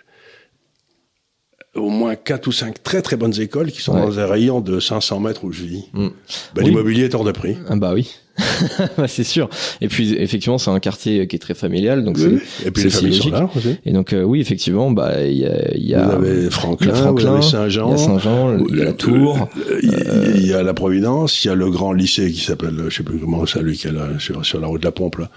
au moins quatre ou cinq très très bonnes écoles qui sont dans un rayon de 500 mètres où je vis. Mm. Bah, L'immobilier est hors de prix. Ah bah oui. Bah, c'est sûr. Et puis effectivement, c'est un quartier qui est très familial, donc oui. Et puis les familles sont là aussi. Et donc euh, oui, effectivement, bah il y a, y a, vous avez Franklin, Franklin Saint-Jean, il y a Saint-Jean, il y a la Tour, il y a la Providence, il y a le grand lycée qui s'appelle, je sais plus comment ça, lui qui est là sur, sur la route de la Pompe là,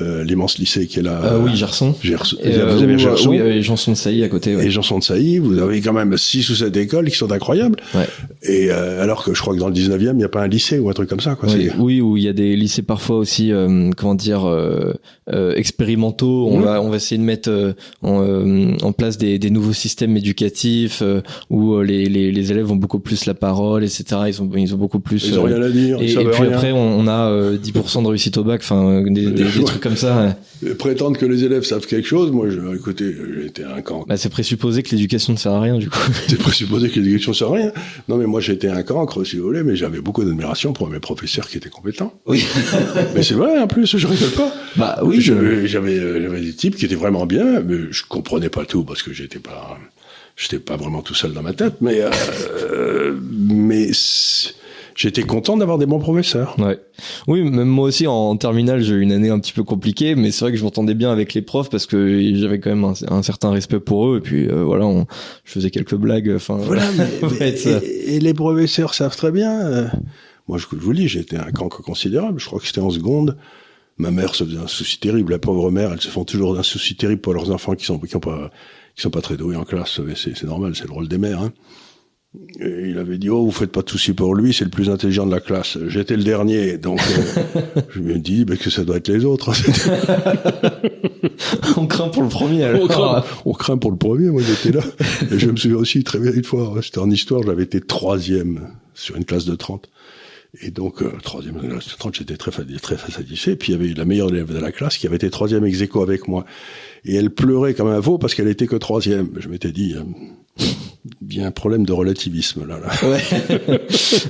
euh, l'immense lycée qui est là. Euh, oui, Gerson. Gerson. Et, vous avez Gerson. Oui, et Janson de Sailly à côté. Ouais. Et Janson de Sailly, vous avez quand même six ou sept écoles qui sont incroyables. Ouais. Et alors que je crois que dans le 19e, il n'y a pas un lycée ou un truc comme ça. Quoi. Oui, oui, où il y a des lycées parfois aussi, euh, comment dire, euh, euh, expérimentaux. On va, on va essayer de mettre en, en, place des, des, nouveaux systèmes éducatifs où les, les, les, élèves ont beaucoup plus la parole, etc. Ils ont, ils ont beaucoup plus. Ils ont rien à dire. Et, et puis après, on, a 10% de réussite au bac, enfin des, des, trucs comme ça. Prétendre que les élèves savent quelque chose, moi, je, écoutez, j'étais un cancre. Bah, c'est présupposer que l'éducation ne sert à rien, du coup. c'est présupposer que l'éducation ne sert à rien. Non, mais moi, j'étais un cancre, si vous voulez, mais j'avais beaucoup d'admiration pour mes professeurs qui étaient compétents. Oui. mais c'est vrai, en plus, je rigole pas. Bah oui. J'avais, j'avais des types qui étaient vraiment bien, mais je comprenais pas tout parce que j'étais pas, j'étais pas vraiment tout seul dans ma tête, mais, euh, mais j'étais content d'avoir des bons professeurs. Ouais. Oui, même moi aussi en terminale, j'ai eu une année un petit peu compliquée, mais c'est vrai que je m'entendais bien avec les profs parce que j'avais quand même un, certain respect pour eux et puis euh, voilà, on, je faisais quelques blagues. Enfin, voilà. Mais, et, les professeurs savent très bien. Euh, moi, je, je vous dis, j'étais un cancre considérable. Je crois que c'était en seconde. Ma mère se faisait un souci terrible. La pauvre mère, elles se font toujours un souci terrible pour leurs enfants qui sont qui ont pas qui sont pas très doués en classe. C'est normal, c'est le rôle des mères. Hein. Et il avait dit oh vous faites pas de soucis pour lui, c'est le plus intelligent de la classe. J'étais le dernier, donc euh, je me dis bah, que ça doit être les autres. on craint pour le premier. Alors. On, craint, on craint pour le premier. Moi j'étais là. Et je me souviens aussi très bien une fois. C'était en histoire, j'avais été troisième sur une classe de 30. Et donc, euh, troisième de 30, j'étais très, très satisfait. Puis il y avait la meilleure élève de la classe qui avait été troisième ex avec moi. Et elle pleurait comme un veau parce qu'elle était que troisième. Je m'étais dit, euh, il y a un problème de relativisme là. là. Ouais.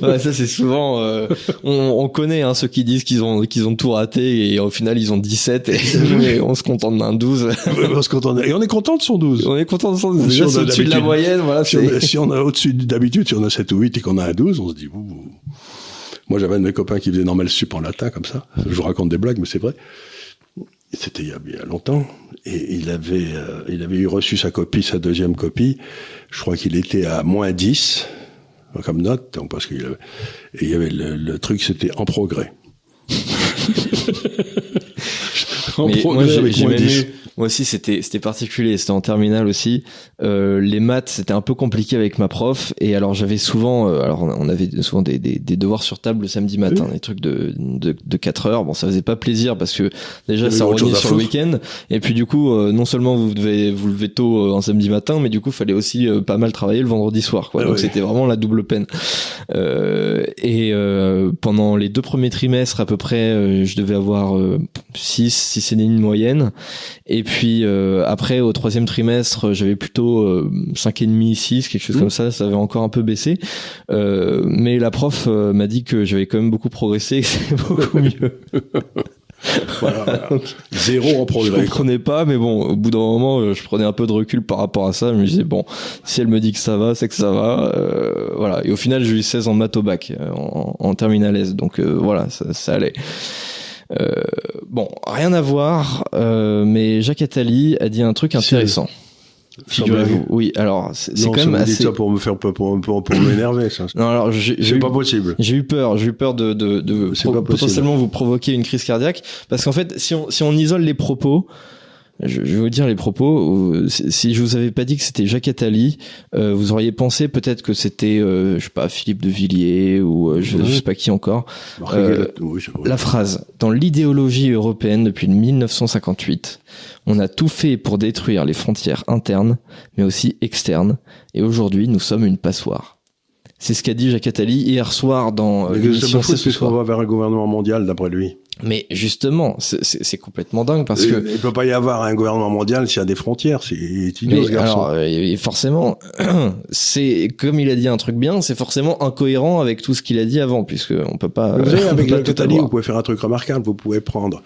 ouais ça c'est souvent, euh, on, on, connaît hein, ceux qui disent qu'ils ont qu'ils ont tout raté et au final ils ont 17 et, on se contente d'un 12. on se contente et on est content de son 12. On est content de son 12. Si au-dessus de la moyenne, voilà. Si on, si on a au-dessus d'habitude, si on a 7 ou 8 et qu'on a un 12, on se dit, ouh, moi, j'avais un de mes copains qui faisait normal sup en latin, comme ça. Je vous raconte des blagues, mais c'est vrai. C'était il y a bien longtemps. Et il avait, euh, il avait eu reçu sa copie, sa deuxième copie. Je crois qu'il était à moins 10, comme note, donc parce qu'il avait, et il y avait le, le truc, c'était en progrès. en progrès avec moins 10. Moi aussi, c'était c'était particulier. C'était en terminale aussi. Euh, les maths, c'était un peu compliqué avec ma prof. Et alors, j'avais souvent, euh, alors on avait souvent des, des, des, devoirs sur table le samedi matin, des trucs de, de, de 4 heures. Bon, ça faisait pas plaisir parce que déjà, ça revenait sur le week-end. Et puis du coup, euh, non seulement vous devez vous lever tôt en samedi matin, mais du coup, fallait aussi pas mal travailler le vendredi soir. Quoi. Ah Donc c'était vraiment la double peine. et pendant les deux premiers trimestres à peu près, je devais avoir 6 6 et demi moyenne. Et puis euh, après, au troisième trimestre, j'avais plutôt euh, cinq et demi, 6, quelque chose mmh. comme ça. Ça avait encore un peu baissé. Euh, mais la prof euh, m'a dit que j'avais quand même beaucoup progressé et que c'était beaucoup mieux. voilà, Zéro en progrès. Je comprenais pas, mais bon, au bout d'un moment, je prenais un peu de recul par rapport à ça. Je me disais, bon, si elle me dit que ça va, c'est que ça va. Euh, voilà. Et au final, j'ai eu 16 en maths au bac, en, en terminale Donc voilà, ça, ça allait. Euh, bon, rien à voir, euh, mais Jacques Attali a dit un truc intéressant. Figurez-vous. Oui, alors c'est quand même assez. ça pour me faire pour, pour, pour, m'énerver, ça. Non, alors c'est pas possible. J'ai eu peur, j'ai eu peur de, de, de potentiellement vous provoquer une crise cardiaque, parce qu'en fait, si on si on isole les propos, je, vais vous dire les propos. Si je vous avais pas dit que c'était Jacques Attali, euh, vous auriez pensé peut-être que c'était, euh, je sais pas, Philippe de Villiers ou euh, je, sais pas qui encore. la phrase dans l'idéologie européenne depuis 1958, on a tout fait pour détruire les frontières internes, mais aussi externes, et aujourd'hui nous sommes une passoire. C'est ce qu'a dit Jacques Attali hier soir dans l'émission. C'est qu'on va vers un gouvernement mondial d'après lui. Mais justement, c'est complètement dingue parce que il peut pas y avoir un gouvernement mondial s'il y a des frontières. C'est idiot ce garçon. Alors, et forcément, c'est comme il a dit un truc bien, c'est forcément incohérent avec tout ce qu'il a dit avant, puisque on peut pas. Vous savez, avec le Totali, vous pouvez faire un truc remarquable. Vous pouvez prendre.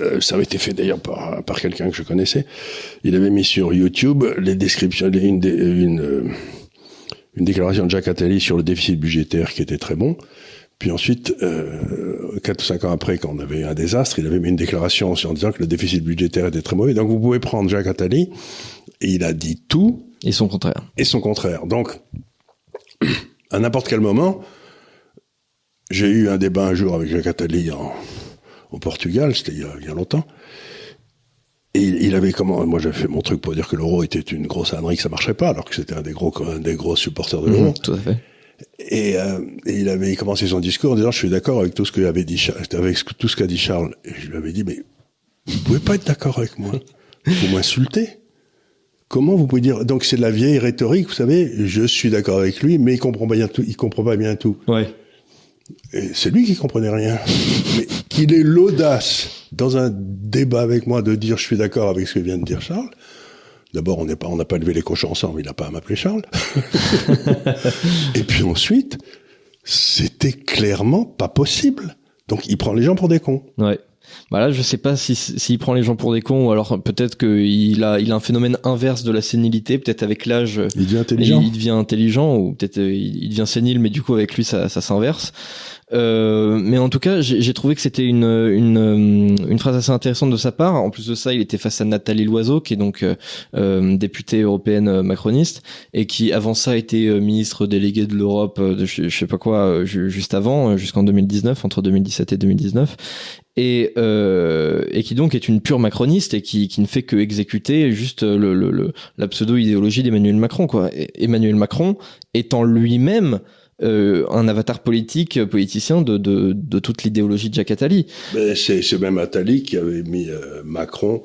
Euh, ça avait été fait d'ailleurs par, par quelqu'un que je connaissais. Il avait mis sur YouTube les descriptions, une, une, euh, une déclaration de Jacques Attali sur le déficit budgétaire qui était très bon. Puis ensuite, euh, 4 ou 5 ans après, quand on avait un désastre, il avait mis une déclaration en disant que le déficit budgétaire était très mauvais. Donc vous pouvez prendre Jacques Attali, et il a dit tout. Et son contraire. Et son contraire. Donc, à n'importe quel moment, j'ai eu un débat un jour avec Jacques Attali en, au Portugal, c'était il, y a longtemps. Et il avait comment Moi, j'avais fait mon truc pour dire que l'euro était une grosse ânerie, que ça marcherait pas, alors que c'était un des gros, un des gros supporters de l'euro. Mmh, tout à fait. Et, euh, et, il avait commencé son discours en disant je suis d'accord avec tout ce que avait dit avec tout ce qu'a dit Charles. Et je lui avais dit mais vous pouvez pas être d'accord avec moi. Vous m'insultez. Comment vous pouvez dire donc c'est de la vieille rhétorique, vous savez, je suis d'accord avec lui mais il comprend pas bien tout, il comprend pas bien tout. Ouais. Et c'est lui qui comprenait rien. mais qu'il ait l'audace dans un débat avec moi de dire je suis d'accord avec ce que vient de dire Charles. D'abord, on n'est pas, on n'a pas levé les cochons ensemble. Il n'a pas à m'appeler Charles. et puis ensuite, c'était clairement pas possible. Donc, il prend les gens pour des cons. Ouais. Bah là, je sais pas s'il si, prend les gens pour des cons ou alors peut-être qu'il a, il a un phénomène inverse de la sénilité. Peut-être avec l'âge, il devient intelligent. Il, devient intelligent ou peut-être euh, il devient sénile, mais du coup avec lui ça, ça s'inverse. Euh, mais en tout cas, j'ai trouvé que c'était une, une, euh, une, phrase assez intéressante de sa part. En plus de ça, il était face à Nathalie Loiseau, qui est donc euh, euh députée européenne macroniste, et qui avant ça était ministre délégué de l'Europe, de je, sais pas quoi, juste avant, jusqu'en 2019, entre 2017 et 2019 et, euh, et qui donc est une pure macroniste et qui, qui ne fait que exécuter juste le, le, la pseudo idéologie d'Emmanuel Macron quoi. Emmanuel Macron étant lui-même euh, un avatar politique, euh, politicien de, de, de toute l'idéologie de Jacques Attali. C'est même Attali qui avait mis euh, Macron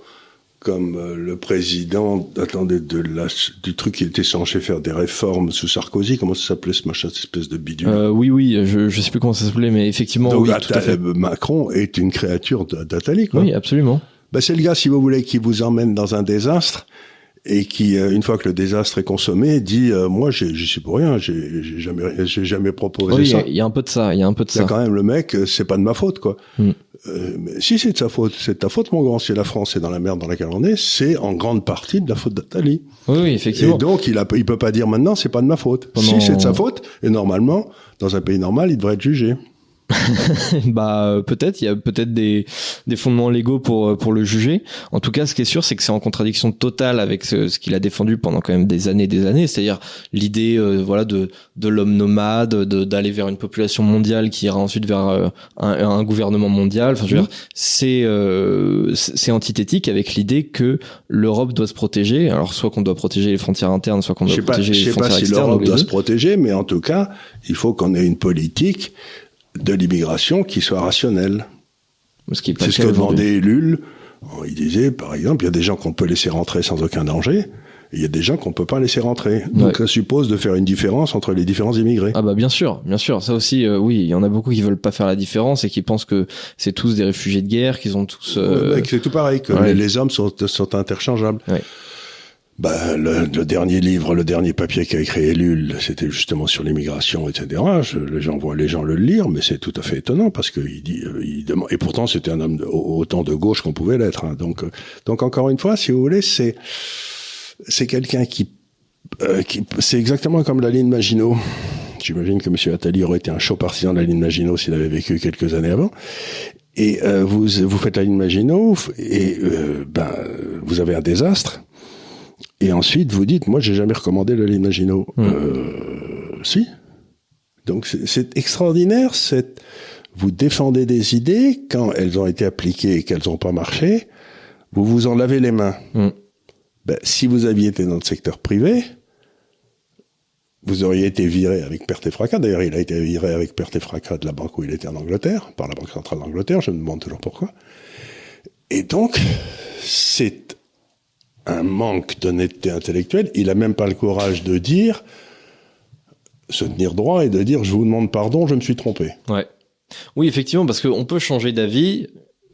comme le président, attendez, de la, du truc qui était censé faire des réformes sous Sarkozy. Comment ça s'appelait ce machin, cette espèce de bidule? Oui, oui, je, je sais plus comment ça s'appelait, mais effectivement, oui, tout à fait. Macron est une créature d'Attali, Oui, absolument. Ben, c'est le gars, si vous voulez, qui vous emmène dans un désastre et qui, euh, une fois que le désastre est consommé, dit euh, moi j'y suis pour rien, j'ai jamais, j'ai jamais proposé oui, ça. Il y a un peu de ça, il y a un peu de ça. quand même le mec, euh, c'est pas de ma faute quoi. Hmm. mais si c'est de sa faute, c'est de ta faute mon grand. Si la France est dans la merde dans laquelle on est, c'est en grande partie de la faute d'Atali. Oui, oui, effectivement. Et donc il a, il peut pas dire maintenant c'est pas de ma faute. Si c'est de sa faute, et normalement dans un pays normal il devrait être jugé. bah peut-être, il y a peut-être des, des fondements légaux pour pour le juger. En tout cas, ce qui est sûr, c'est que c'est en contradiction totale avec ce, ce qu'il a défendu pendant quand même des années, et des années, c'est-à-dire l'idée euh, voilà de de l'homme nomade, d'aller vers une population mondiale qui ira ensuite vers euh, un, un, gouvernement mondial. Enfin, je veux dire, c'est euh, c'est antithétique avec l'idée que l'Europe doit se protéger. Alors soit qu'on doit protéger les frontières internes, soit qu'on doit protéger les frontières externes. Je sais pas si l'Europe doit se protéger, mais en tout cas, il faut qu'on ait une politique de l'immigration qui soit rationnelle. C'est ce que demandait Lull. Il disait, par exemple, il y a des gens qu'on peut laisser rentrer sans aucun danger. Et il y a des gens qu'on peut pas laisser rentrer. Donc ça suppose de faire une différence entre les différents immigrés. Ah bah bien sûr, bien sûr. Ça aussi, euh, oui, il y en a beaucoup qui veulent pas faire la différence et qui pensent que c'est tous des réfugiés de guerre, qu'ils ont tous. Euh... c'est tout pareil, que les, hommes sont, sont interchangeables. Bah, le, dernier livre, le dernier papier qu'a écrit Ellul, c'était justement sur l'immigration, etc. Je, les gens voient les gens le lire, mais c'est tout à fait étonnant parce qu'il dit, euh, il demande, et pourtant c'était un homme autant de gauche qu'on pouvait l'être. Hein. Donc, euh, donc encore une fois, si vous voulez, c'est c'est quelqu'un qui, euh, qui c'est exactement comme la ligne Maginot. J'imagine que M. Attali aurait été un chaud partisan de la ligne Maginot s'il avait vécu quelques années avant. Et vous vous faites la ligne Maginot et ben vous avez un désastre et ensuite, vous dites, moi, j'ai jamais recommandé le Maginot. Hmm. Euh, si. Donc, c'est extraordinaire. Cette, vous défendez des idées quand elles ont été appliquées et qu'elles n'ont pas marché. vous vous en lavez les mains. Mm. Ben, si vous aviez été dans le secteur privé, vous auriez été viré avec perte et fracas. D'ailleurs, il a été viré avec perte et fracas de la banque où il était en Angleterre, par la Banque centrale d'Angleterre. Je me demande toujours pourquoi. Et donc, c'est un manque d'honnêteté intellectuelle. Il a même pas le courage de dire, se tenir droit et de dire, je vous demande pardon, je me suis trompé. Ouais. Oui, effectivement, parce qu'on peut changer d'avis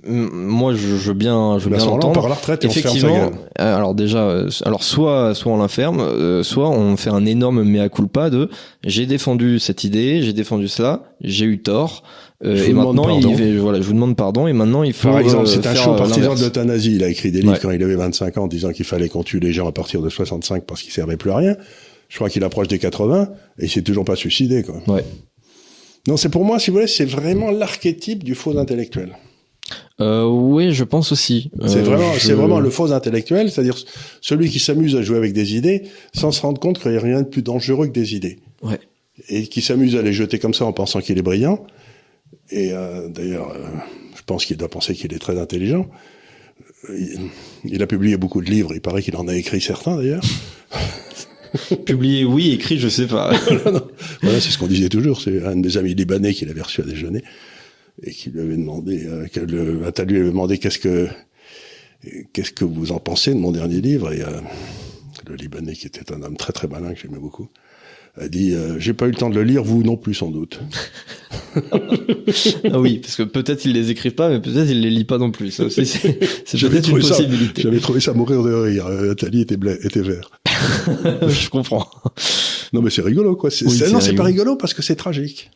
moi je, veux bien je veux bien l'entendre. par la retraite et effectivement euh, alors déjà euh, alors soit soit on l'enferme euh, soit on fait un énorme mea culpa de j'ai défendu cette idée j'ai défendu cela j'ai eu tort et maintenant il voilà je vous demande pardon et maintenant il faut par exemple c'est un chaud partisan de l'euthanasie. Il a écrit des livres quand il avait 25 ans disant qu'il fallait qu'on tue les gens à partir de 65 parce qu'ils servaient plus à rien. Je crois qu'il approche des 80 et il s'est toujours pas suicidé quoi. Ouais. Non c'est pour moi si vous voulez c'est vraiment l'archétype du faux intellectuel euh, oui, je pense aussi. c'est euh, vraiment, c'est vraiment le faux intellectuel, c'est-à-dire celui qui s'amuse à jouer avec des idées sans se rendre compte qu'il n'y a rien de plus dangereux que des idées. Ouais. Et qui s'amuse à les jeter comme ça en pensant qu'il est brillant. Et euh, d'ailleurs, euh, je pense qu'il doit penser qu'il est très intelligent. Il, il, a publié beaucoup de livres. Il paraît qu'il en a écrit certains d'ailleurs. Publié, oui. Écrit, je sais pas. voilà, c'est ce qu'on disait toujours. C'est un de mes amis libanais qui l'avait reçu à déjeuner et qui lui avait demandé, euh, que le lui avait demandé qu'est-ce que qu'est-ce que vous en pensez de mon dernier livre. Et euh, le Libanais qui était un homme très très malin que j'aimais beaucoup a dit euh, j'ai pas eu le temps de le lire vous non plus sans doute. Ah oui parce que peut-être ils les écrivent pas mais peut-être ils les lisent pas non plus. C'est peut-être une possibilité. j'avais trouvé ça mourir de rire. Nathalie était était vert. Je comprends. Non mais c'est rigolo quoi. C'est non c'est pas rigolo parce que c'est tragique.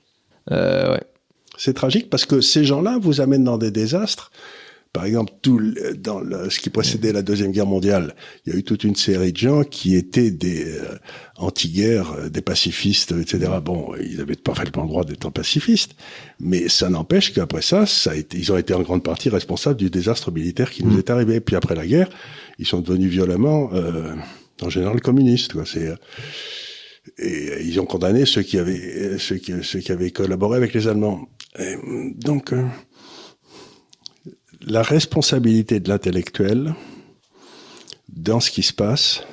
Euh, ouais c'est tragique parce que ces gens-là vous amènent dans des désastres. Par exemple, tout dans ce qui précédait la deuxième guerre mondiale, il y a eu toute une série de gens qui étaient des euh, anti-guerre, euh, des pacifistes, etc. Bon, ils avaient parfaitement le droit d'être pacifistes, mais ça n'empêche qu'après ça, ça a été, ils ont été en grande partie responsables du désastre militaire qui nous mm. est arrivé. Puis après la guerre, ils sont devenus violemment, euh, en général, communistes. C'est et ils ont condamné ceux qui avaient ceux qui, ceux qui avaient collaboré avec les Allemands. donc euh, la responsabilité de l'intellectuel dans ce qui se passe,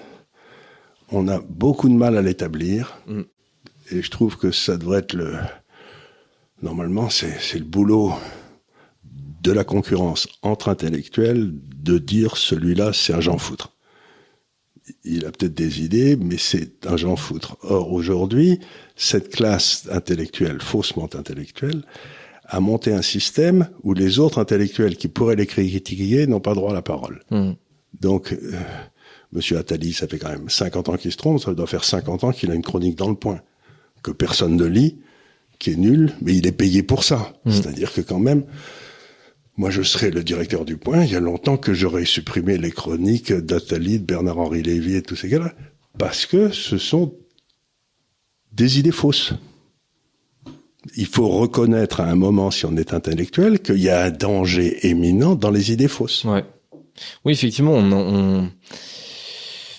on a beaucoup de mal à l'établir. Mm. Et je trouve que ça devrait être le normalement c'est le boulot de la concurrence entre intellectuels de dire celui-là c'est un Jean Foutre il a peut-être des idées, mais c'est un Jean Foutre. Or, aujourd'hui, cette classe intellectuelle, faussement intellectuelle, a monté un système où les autres intellectuels qui pourraient les critiquer n'ont pas droit à la parole. Hmm. Donc, euh, Monsieur Attali, ça fait quand même 50 ans qu'il se trompe, ça doit faire 50 ans qu'il a une chronique dans le point, que personne ne lit, qui est nul, mais il est payé pour ça. Hmm. C'est-à-dire que quand même, moi, je serais le directeur du Point. Il y a longtemps que j'aurais supprimé les chroniques d'Atali, de Bernard-Henri Lévy et tous ces gars-là. Parce que ce sont des idées fausses. Il faut reconnaître à un moment, si on est intellectuel, qu'il y a un danger éminent dans les idées fausses. Ouais. Oui, effectivement, on, on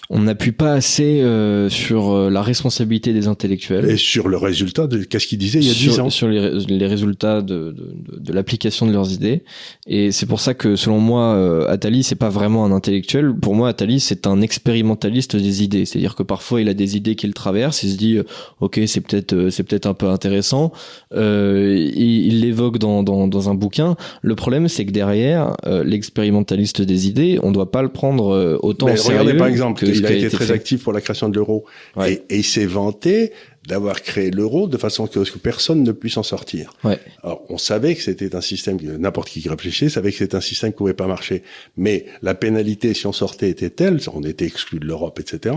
on n'appuie pas assez euh, sur euh, la responsabilité des intellectuels. Et sur le résultat de qu'est-ce qu'ils disaient il y a dix ans? Sur les, les résultats de, de, de, l'application de leurs idées. Et c'est pour ça que, selon moi, euh, Attali, c'est pas vraiment un intellectuel. Pour moi, Attali, c'est un expérimentaliste des idées. C'est-à-dire que parfois, il a des idées qu'il traverse. Il se dit, ok, c'est peut-être, c'est peut-être un peu intéressant. Euh, il l'évoque dans, dans, dans, un bouquin. Le problème, c'est que derrière, l'expérimentaliste des idées, on doit pas le prendre autant Mais sérieux. Regardez par exemple il a été très actif pour la création de l'euro. Et, il s'est vanté d'avoir créé l'euro de façon que, personne ne puisse en sortir. Alors, on savait que c'était un système, n'importe qui réfléchissait savait que c'était un système qui pouvait pas marcher. Mais la pénalité, si on sortait, était telle, on était exclu de l'Europe, etc.,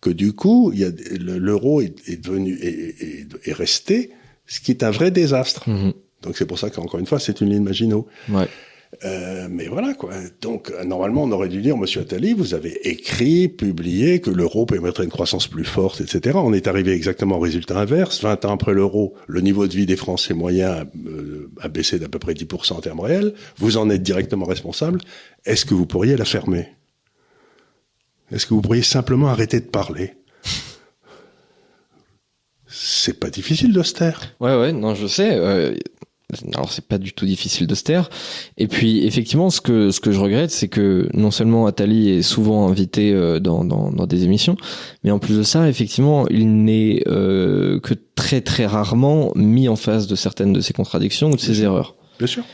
que du coup, l'euro est, devenu, est, est, resté, ce qui est un vrai désastre. Mm-hmm. Donc c'est pour ça qu'encore une fois, c'est une ligne Maginot. Ouais. Euh, mais voilà quoi. Donc euh, normalement, on aurait dû dire, Monsieur Attali, vous avez écrit, publié que l'euro permettrait une croissance plus forte, etc. On est arrivé exactement au résultat inverse. 20 ans après l'euro, le niveau de vie des Français moyens euh, a baissé d'à peu près 10% en termes réels. Vous en êtes directement responsable. Est-ce que vous pourriez la fermer? Est-ce que vous pourriez simplement arrêter de parler? C'est pas difficile taire. Ouais, ouais, non, je sais. Alors c'est pas du tout difficile de se taire. Et puis effectivement, ce que ce que je regrette, c'est que non seulement Attali est souvent invité euh, dans, dans, dans des émissions, mais en plus de ça, effectivement, il n'est euh, que très très rarement mis en face de certaines de ses contradictions ou de ses erreurs. Bien sûr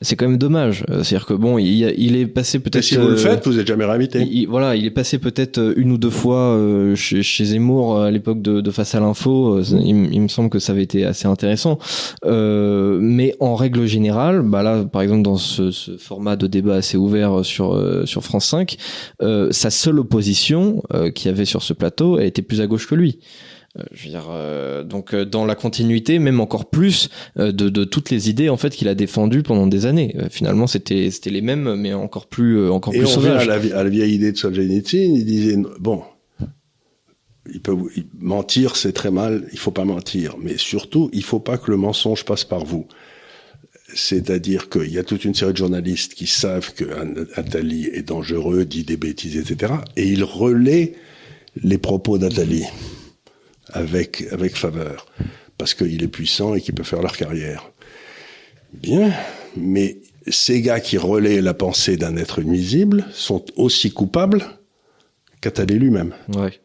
c'est quand même dommage. Euh, c'est-à-dire que bon, il, il est passé peut-être. Si vous le faites, vous êtes jamais réinvité. voilà, il est passé peut-être euh, une ou deux fois euh, chez, chez, Zemmour à l'époque de, de, Face à l'info. Il, il, me semble que ça avait été assez intéressant. Euh, mais en règle générale, bah là, par exemple, dans ce, ce format de débat assez ouvert sur sur France 5, sa seule opposition qu'il y avait sur ce plateau, elle était plus à gauche que lui. Euh, je veux dire, euh, donc euh, dans la continuité, même encore plus de, de toutes les idées en fait qu'il a défendues pendant des années. finalement, c'était c'était les mêmes, mais encore plus encore Et plus on à la, à la vieille idée de Solzhenitsyn. Il disait bon, il peut mentir, c'est très mal. Il faut pas mentir, mais surtout, il faut pas que le mensonge passe par vous. C'est-à-dire qu'il y a toute une série de journalistes qui savent que Nathalie est dangereux, dit des bêtises, etc. Et ils relaient les propos d'Atali avec, avec faveur, parce qu'il est puissant et qu'il peut faire leur carrière. Bien, mais ces gars qui relaient la pensée d'un être nuisible sont aussi coupables qu'Attalé lui-même. Ouais.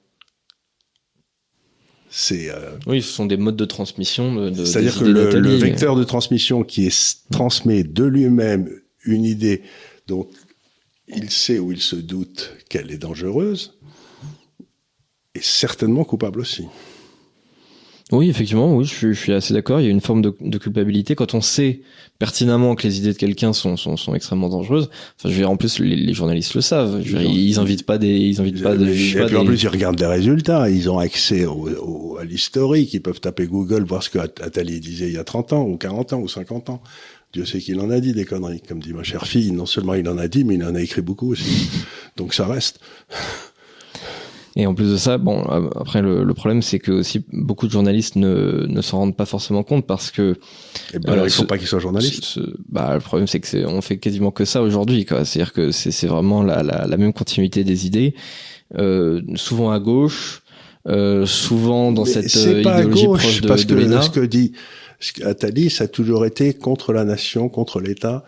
C'est euh... oui, ce sont des modes de transmission. De, de C'est-à-dire que le, le, vecteur de transmission qui est transmet de lui-même une idée dont il sait ou il se doute qu'elle est dangereuse est certainement coupable aussi. Oui, effectivement, oui, je, suis assez d'accord. Il y a une forme de, de, culpabilité quand on sait pertinemment que les idées de quelqu'un sont, sont, sont, extrêmement dangereuses. Enfin, je veux dire, en plus, les, les journalistes le savent. Je veux dire, ils invitent pas des, ils invitent pas de. Et pas puis en plus, ils regardent des résultats. Ils ont accès au, au, à l'historique. Ils peuvent taper Google, voir ce que Attali disait il y a 30 ans, ou 40 ans, ou 50 ans. Dieu sait qu'il en a dit des conneries. Comme dit ma chère fille, non seulement il en a dit, mais il en a écrit beaucoup aussi. Donc ça reste. Et en plus de ça, bon, après le, le problème, c'est que aussi beaucoup de journalistes ne, ne s'en rendent pas forcément compte parce que. Eh ben, alors, il faut pas qu'ils soient journalistes. Ce, bah, le problème, c'est que on fait quasiment que ça aujourd'hui, quoi. C'est-à-dire que c'est, c'est vraiment la, la, la, même continuité des idées, euh, souvent à gauche, euh, souvent dans Mais cette euh, pas idéologie à gauche, proche de, parce de que ce que dit ce qu'Attali, ça a toujours été contre la nation, contre l'État,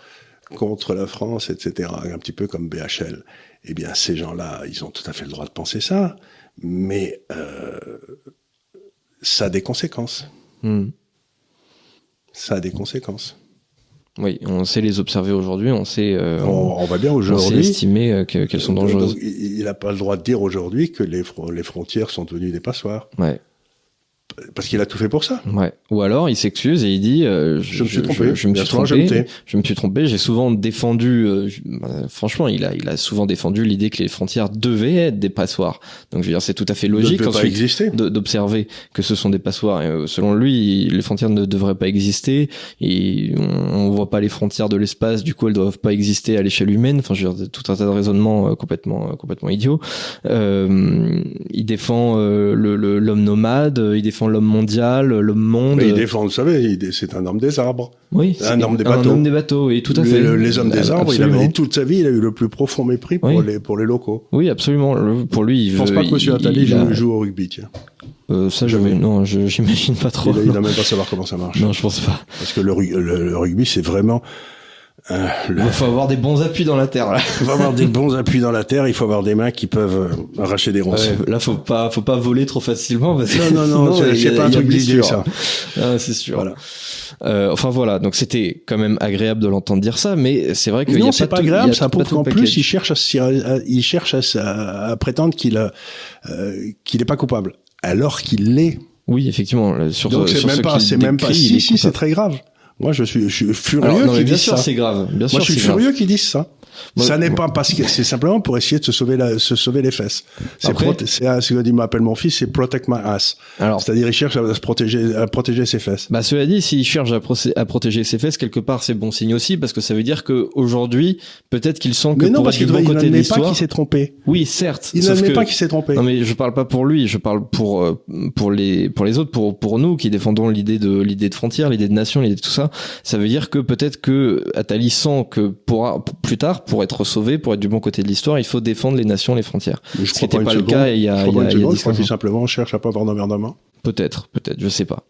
contre la France, etc. Un petit peu comme BHL eh bien ces gens-là, ils ont tout à fait le droit de penser ça, mais euh, ça a des conséquences. Hmm. Ça a des conséquences. Oui, on sait les observer aujourd'hui, on sait. Euh, on, on, va bien on sait aujourd'hui. estimer euh, que- qu'elles sont dangereuses. Donc, il n'a pas le droit de dire aujourd'hui que les, les frontières sont devenues des passoires, Ouais, parce qu'il a tout fait pour ça. ouais. Ou alors il s'excuse et il dit euh, Je me suis trompé. Je, me suis trompé. Je me suis trompé. J'ai souvent défendu. euh, bah, franchement, il a, il a souvent défendu l'idée que les frontières devaient être des passoires. Donc je veux dire, c'est tout à fait logique d'observer que ce sont des passoires. Et, euh, selon lui, les frontières ne devraient pas exister et on, on voit pas les frontières de l'espace. Du coup, elles doivent pas exister à l'échelle humaine. Enfin, je veux dire, tout un tas de raisonnements euh, complètement, euh, complètement idiots. Euh, il défend le- l'homme nomade, il défend l'homme mondial, l'homme monde. Mais il défend, vous savez, il c'est un homme des arbres. Oui, Un c'est homme des bateaux. Un homme des bateaux, et tout à fait. le- les hommes des arbres, il Absolument. avait toute sa vie, il a eu le plus profond mépris pour, Oui. les, pour les locaux. Oui, absolument. Le- Pour lui, il Je pense veut- pas que M. il- Attali il joue, a- joue au rugby, tiens. Euh, ça, j'avais, non, je- j'imagine pas trop. Il, a- il doit même pas savoir comment ça marche. Non, je pense pas. Parce que le, ru- le- le rugby, c'est vraiment... euh, le- Il faut avoir des bons appuis dans la terre, là. il faut avoir des bons appuis dans la terre, il faut avoir des mains qui peuvent euh, arracher des ronces. Ouais, là, faut pas, faut pas voler trop facilement parce que Non, non, non, c'est- pas un truc d'idée, ça. Ah, c'est sûr. Voilà. Euh, enfin voilà, donc c'était quand même agréable de l'entendre dire ça, mais c'est vrai y non, c'est pas tout- il y grave, a ça pas prouve qu'en plus, il cherche à, il cherche à, à- prétendre qu'il euh, qu'il est pas coupable. Alors qu'il l'est. Oui, effectivement. Sur, Donc c'est même ce pas, c'est même pas, si, si, c'est très grave. Moi, je suis, je suis furieux Alors, non, mais qu'ils bien disent sûr, ça. c'est grave. Bien sûr, Moi, je suis furieux qu'ils disent ça. Moi- ça n'est pas parce que c'est simplement pour essayer de se sauver la, se sauver les fesses. C'est ce que dit m'appelle mon fils, c'est protect my ass. Alors, C'est-à-dire, il cherche à se protéger, à protéger ses fesses. Bah, cela dit, s'il cherche à, protéger ses fesses, quelque part, c'est bon signe aussi, parce que ça veut dire que aujourd'hui, peut-être qu'il sent que Mais non, pour parce qu'il bon il côté de n'admet pas l'histoire. qu'il s'est trompé. Oui, certes. Il n'admet que- pas qu'il s'est trompé. Non mais je parle pas pour lui, je parle pour euh, pour les pour les autres, pour pour nous qui défendons l'idée de l'idée de frontière, l'idée de nation, l'idée de tout ça. Ça, ça veut dire que peut-être que Attali sent que pour plus tard, pour être sauvé, pour être du bon côté de l'histoire, il faut défendre les nations, les frontières. Mais je Ce n'était pas, le cas il y a, il y a, il y a Je crois qu'il simplement cherche à pas avoir d'emmerdement. Peut-être, peut-être, je sais pas.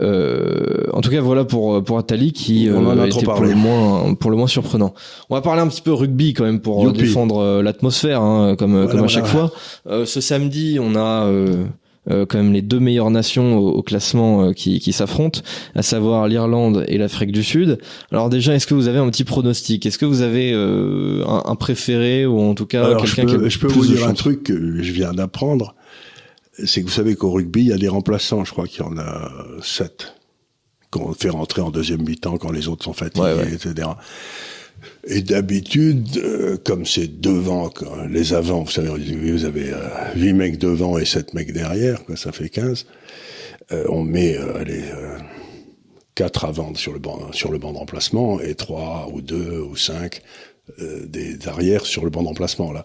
Euh, en tout cas, voilà pour pour Atali qui euh, était pour le moins pour le moins surprenant. On va parler un petit peu rugby quand même pour défendre euh, l'atmosphère, hein, comme comme à chaque fois. Euh, ce samedi, on a euh, quand même les deux meilleures nations au, classement qui, qui s'affrontent, à savoir l'Irlande et l'Afrique du Sud. Alors déjà, est-ce que vous avez un petit pronostic? Est-ce que vous avez un, un, préféré ou en tout cas quelqu'un qui Je peux vous dire un truc que je viens d'apprendre. C'est que vous savez qu'au rugby, il y a des remplaçants, je crois qu'il y en a sept, qu'on fait rentrer en deuxième mi-temps quand les autres sont fatigués, etc. Et d'habitude, euh, comme c'est devant, les avants, vous savez, vous avez euh, huit mecs devant et sept mecs derrière, quoi, ça fait 15. Euh, on met les quatre avant sur le banc sur le banc de remplacement et trois ou deux ou cinq des arrières sur le banc de remplacement là.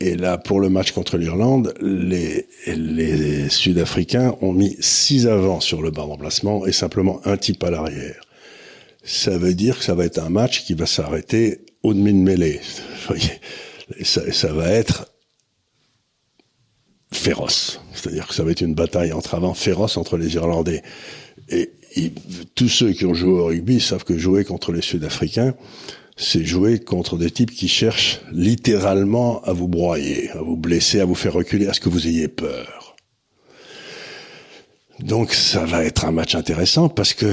Et là, pour le match contre l'Irlande, les, les Sud-Africains ont mis six avants sur le banc d'emplacement et simplement un type à l'arrière. Ça veut dire que ça va être un match qui va s'arrêter au demi de mêlée. voyez, ça, ça va être féroce. C'est-à-dire que ça va être une bataille entre avants féroce entre les Irlandais. Et tous ceux qui ont joué au rugby savent que jouer contre les Sud-Africains, c'est jouer contre des types qui cherchent littéralement à vous broyer, à vous blesser, à vous faire reculer, à ce que vous ayez peur. Donc ça va être un match intéressant parce que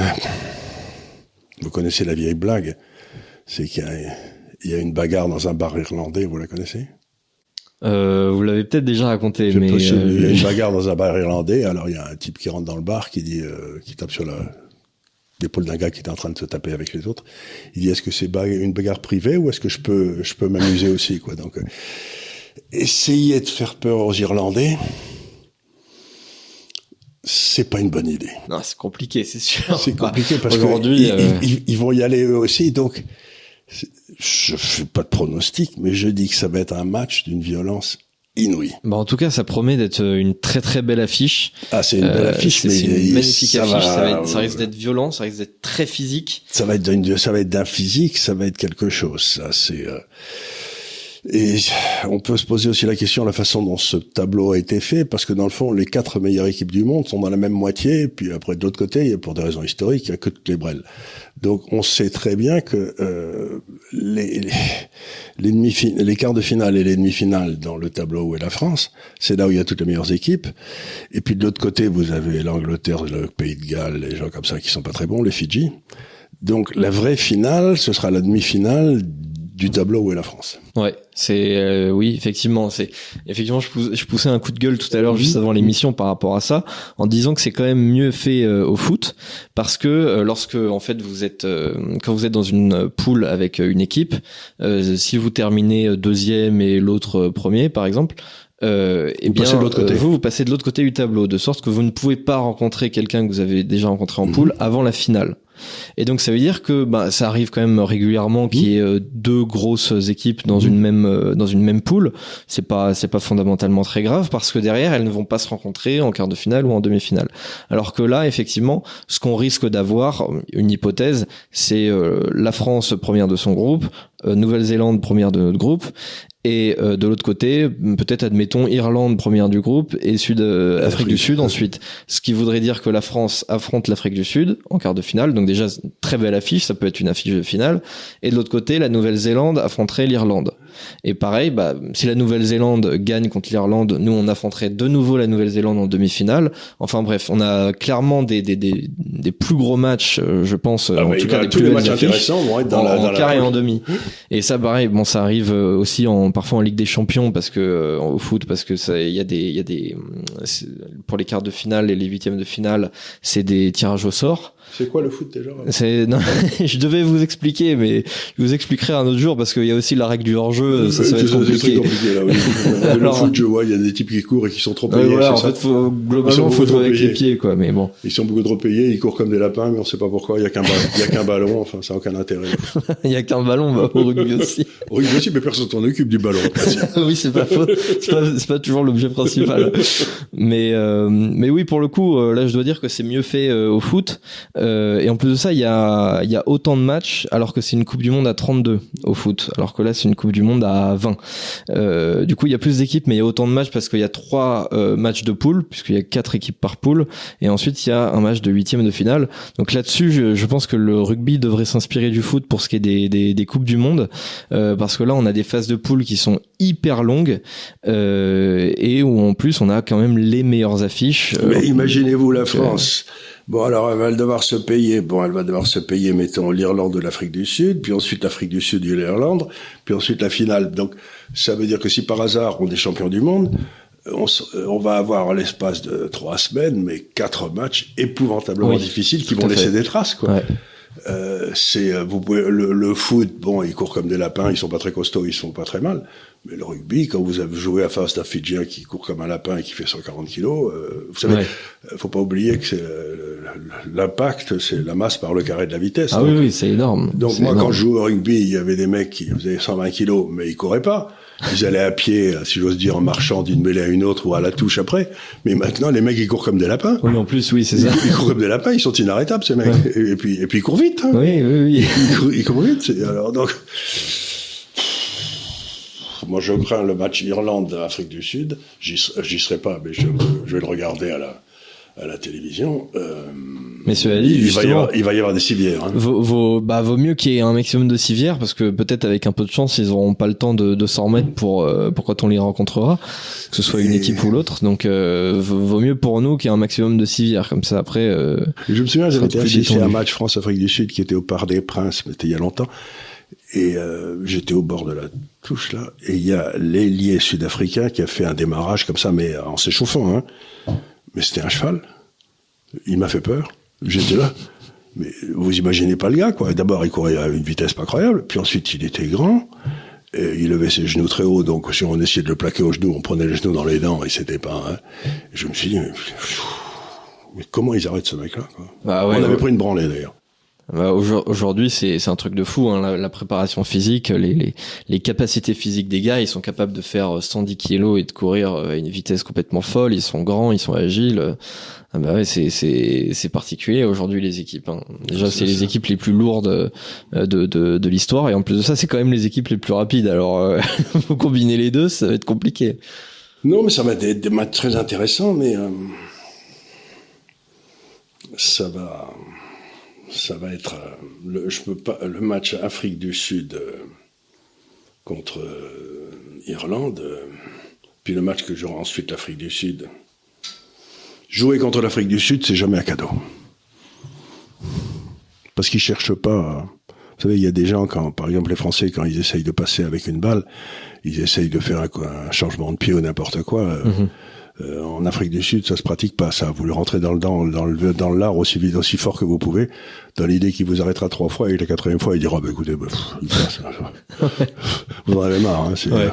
vous connaissez la vieille blague, c'est qu'il y, a une bagarre dans un bar irlandais, vous la connaissez? Euh, vous l'avez peut-être déjà raconté, mais il y a euh, une bagarre dans un bar irlandais. Alors il y a un type qui rentre dans le bar qui dit, euh, qui tape sur la, l'épaule d'un gars qui était en train de se taper avec les autres. Il dit est-ce que c'est une bagarre privée ou est-ce que je peux je peux m'amuser aussi quoi. Donc euh, essayer de faire peur aux Irlandais, c'est pas une bonne idée. Non, c'est compliqué, c'est sûr. C'est compliqué parce qu'aujourd'hui euh, ils, vont y aller eux aussi. Donc je fais pas de pronostic, mais je dis que ça va être un match d'une violence inouï. Bah en tout cas, ça promet d'être une très très belle affiche. Ah, c'est une belle euh, affiche, mais une magnifique ça affiche. Va, ça, risque d'être violent, ça risque d'être très physique. Ça va être d'un, ça va être d'un physique, ça va être quelque chose. Ça, c'est. Euh, et on peut se poser aussi la question de la façon dont ce tableau a été fait, parce que dans le fond, les quatre meilleures équipes du monde sont dans la même moitié, puis après de l'autre côté, pour des raisons historiques, il n'y a que toutes les brelles. Donc on sait très bien que euh, les, les, les quarts de finale et les demi-finales dans le tableau où est la France, c'est là où il y a toutes les meilleures équipes. Et puis de l'autre côté, vous avez l'Angleterre, le Pays de Galles, les gens comme ça qui sont pas très bons, les Fidji. Donc la vraie finale, ce sera la demi-finale du tableau où est la France. Ouais, c'est euh, oui, effectivement, c'est effectivement je, poussais un coup de gueule tout à l'heure juste avant l'émission par rapport à ça en disant que c'est quand même mieux fait euh, au foot parce que euh, lorsque en fait vous êtes quand vous êtes dans une poule avec une équipe, si vous terminez deuxième et l'autre premier par exemple, euh, et eh bien, vous, vous passez de l'autre côté du tableau, de sorte que vous ne pouvez pas rencontrer quelqu'un que vous avez déjà rencontré en mmh. poule avant la finale. Et donc ça veut dire que bah, ça arrive quand même régulièrement qu'il y ait euh, deux grosses équipes dans une même euh, dans une même poule. C'est pas c'est pas fondamentalement très grave parce que derrière elles ne vont pas se rencontrer en quart de finale ou en demi-finale. Alors que là effectivement, ce qu'on risque d'avoir, une hypothèse, c'est euh, la France première de son groupe, Nouvelle-Zélande première de notre groupe et euh, de l'autre côté, peut-être admettons Irlande première du groupe et Sud euh, Afrique du Sud ensuite. Ce qui voudrait dire que la France affronte l'Afrique du Sud en quart de finale. Donc déjà très belle affiche, ça peut être une affiche de finale. Et de l'autre côté, la Nouvelle-Zélande affronterait l'Irlande. Et pareil, bah, si la Nouvelle-Zélande gagne contre l'Irlande, nous on affronterait de nouveau la Nouvelle-Zélande en demi-finale. Enfin bref, on a clairement des des, des, des plus gros matchs, euh, je pense, ah en tout cas des plus matchs intéressants vont être dans en, quart et en demi. Et ça, pareil, bon, ça arrive aussi en parfois en Ligue des Champions parce que euh, au foot parce que ça il y a des il y a des pour les quarts de finale et les huitièmes de finale c'est des tirages au sort c'est quoi le foot déjà? C'est non, je devais vous expliquer, mais je vous expliquerai un autre jour parce qu'il y a aussi la règle du hors-jeu. Ça, ça va être compliqué. compliqué là, oui. le foot, je vois, il y a des types qui courent et qui sont trop payés. Ouais, en fait, faut, globalement, faut jouer avec les pieds, quoi. Mais bon. Ils sont beaucoup trop payés, ils courent comme des lapins, mais on sait pas pourquoi. Il y a qu'un ballon, il y a qu'un ballon. Enfin, ça n'a aucun intérêt. il y a qu'un ballon, bah, au rugby aussi. au rugby aussi, mais personne s'en occupe du ballon. oui, c'est pas faux. C'est pas, pas toujours l'objet principal. Mais euh, mais oui, pour le coup, là, je dois dire que c'est mieux fait au foot. Et en plus de ça, il y a, y a autant de matchs alors que c'est une Coupe du Monde à 32 au foot, alors que là, c'est une Coupe du Monde à 20. du coup, il y a plus d'équipes, mais il y a autant de matchs parce qu'il y a trois matchs de poule, puisqu'il y a quatre équipes par poule, et ensuite il y a un match de huitième de finale. Donc là-dessus, je, je, pense que le rugby devrait s'inspirer du foot pour ce qui est des, des, des coupes du monde, parce que là, on a des phases de poule qui sont hyper longues euh, et où en plus on a quand même les meilleures affiches. Euh, Mais imaginez-vous la France. Bon, alors elle va devoir se payer. Bon, elle va devoir se payer, mettons l'Irlande de l'Afrique du Sud, puis ensuite l'Afrique du Sud et l'Irlande, puis ensuite la finale. Donc, ça veut dire que si par hasard on est champion du monde, on, on va avoir l'espace de trois semaines, mais quatre matchs épouvantablement difficiles qui vont laisser des traces, quoi. Ouais. Euh, c'est euh, vous pouvez le, le, foot bon ils courent comme des lapins ils sont pas très costauds ils sont pas très mal. Mais le rugby quand vous avez joué à face d'un Fidjien qui court comme un lapin et qui fait 140 kilos euh, vous savez euh, faut pas oublier que c'est l'impact c'est la masse par le carré de la vitesse. Ah oui oui c'est énorme. donc moi quand je jouais au rugby il y avait des mecs qui faisaient 120 kilos mais ils couraient pas ils allaient à pied, si j'ose dire, en marchant d'une mêlée à une autre ou à la touche après. Mais maintenant, les mecs, ils courent comme des lapins. Oui, en plus, oui, c'est ça. Ils courent comme des lapins, ils sont inarrêtables, ces mecs. Et, puis, et puis, ils courent vite. Hein. Oui, oui, oui. Ils courent, ils courent vite. Alors, donc, moi, je crains le match Irlande-Afrique du Sud. J'y serai pas, mais je, je vais le regarder à la, à la télévision. Euh, mais cela dit, il, va y avoir, il va y avoir des civières. Hein. Vaut, vaut, bah, vaut mieux qu'il y ait un maximum de civières parce que peut-être avec un peu de chance, ils auront pas le temps de, de s'en remettre pour, euh, pour quand on les rencontrera, que ce soit une équipe ou l'autre. Donc, euh, vaut mieux pour nous qu'il y ait un maximum de civières. Comme ça, après. Euh, Je me souviens, j'avais été assisté à un match France-Afrique du Sud qui était au Parc des Princes, c'était il y a longtemps. Et euh, j'étais au bord de la touche là, et il y a l'ailier sud-africain qui a fait un démarrage comme ça, mais en s'échauffant. Hein. Mais c'était un cheval. Il m'a fait peur. J'étais là. Mais vous imaginez pas le gars, quoi. D'abord, il courait à une vitesse pas croyable. Puis ensuite, il était grand. Et il levait ses genoux très haut. Donc, si on essayait de le plaquer aux genoux, on prenait les genoux dans les dents et c'était pas, hein. Je me suis dit, mais, mais comment ils arrêtent ce mec-là, quoi? Bah ouais, on avait ouais. pris une branlée, d'ailleurs. Bah, Aujourd'hui, c'est un truc de fou. Hein, la, la, préparation physique, les, les, les, capacités physiques des gars, ils sont capables de faire 110 kilos et de courir à une vitesse complètement folle. Ils sont grands, ils sont agiles. Ah bah ouais, c'est particulier aujourd'hui les équipes. Hein. Déjà, c'est les équipes les plus lourdes de de, de l'histoire et en plus de ça, c'est quand même les équipes les plus rapides. Alors, euh, faut combiner les deux, ça va être compliqué. Non, mais ça va être des matchs très intéressants, mais euh, ça va ça va être euh, le, match Afrique du Sud euh, contre euh, Irlande, puis le match que j'aurai ensuite l'Afrique du Sud. Jouer contre l'Afrique du Sud, c'est jamais un cadeau. Parce qu'ils cherchent pas. Vous savez, il y a des gens quand, par exemple, les Français, quand ils essayent de passer avec une balle, ils essayent de faire un, changement de pied ou n'importe quoi. -hmm. Euh, en Afrique du Sud, ça se pratique pas. Ça, vous le rentrez dans le dans, dans le dans l'art aussi vite, aussi fort que vous pouvez, dans l'idée qu'il vous arrêtera trois fois et la quatrième fois, il dira bah écoutez, bah, pff, passe, vous en avez marre. Hein, ouais.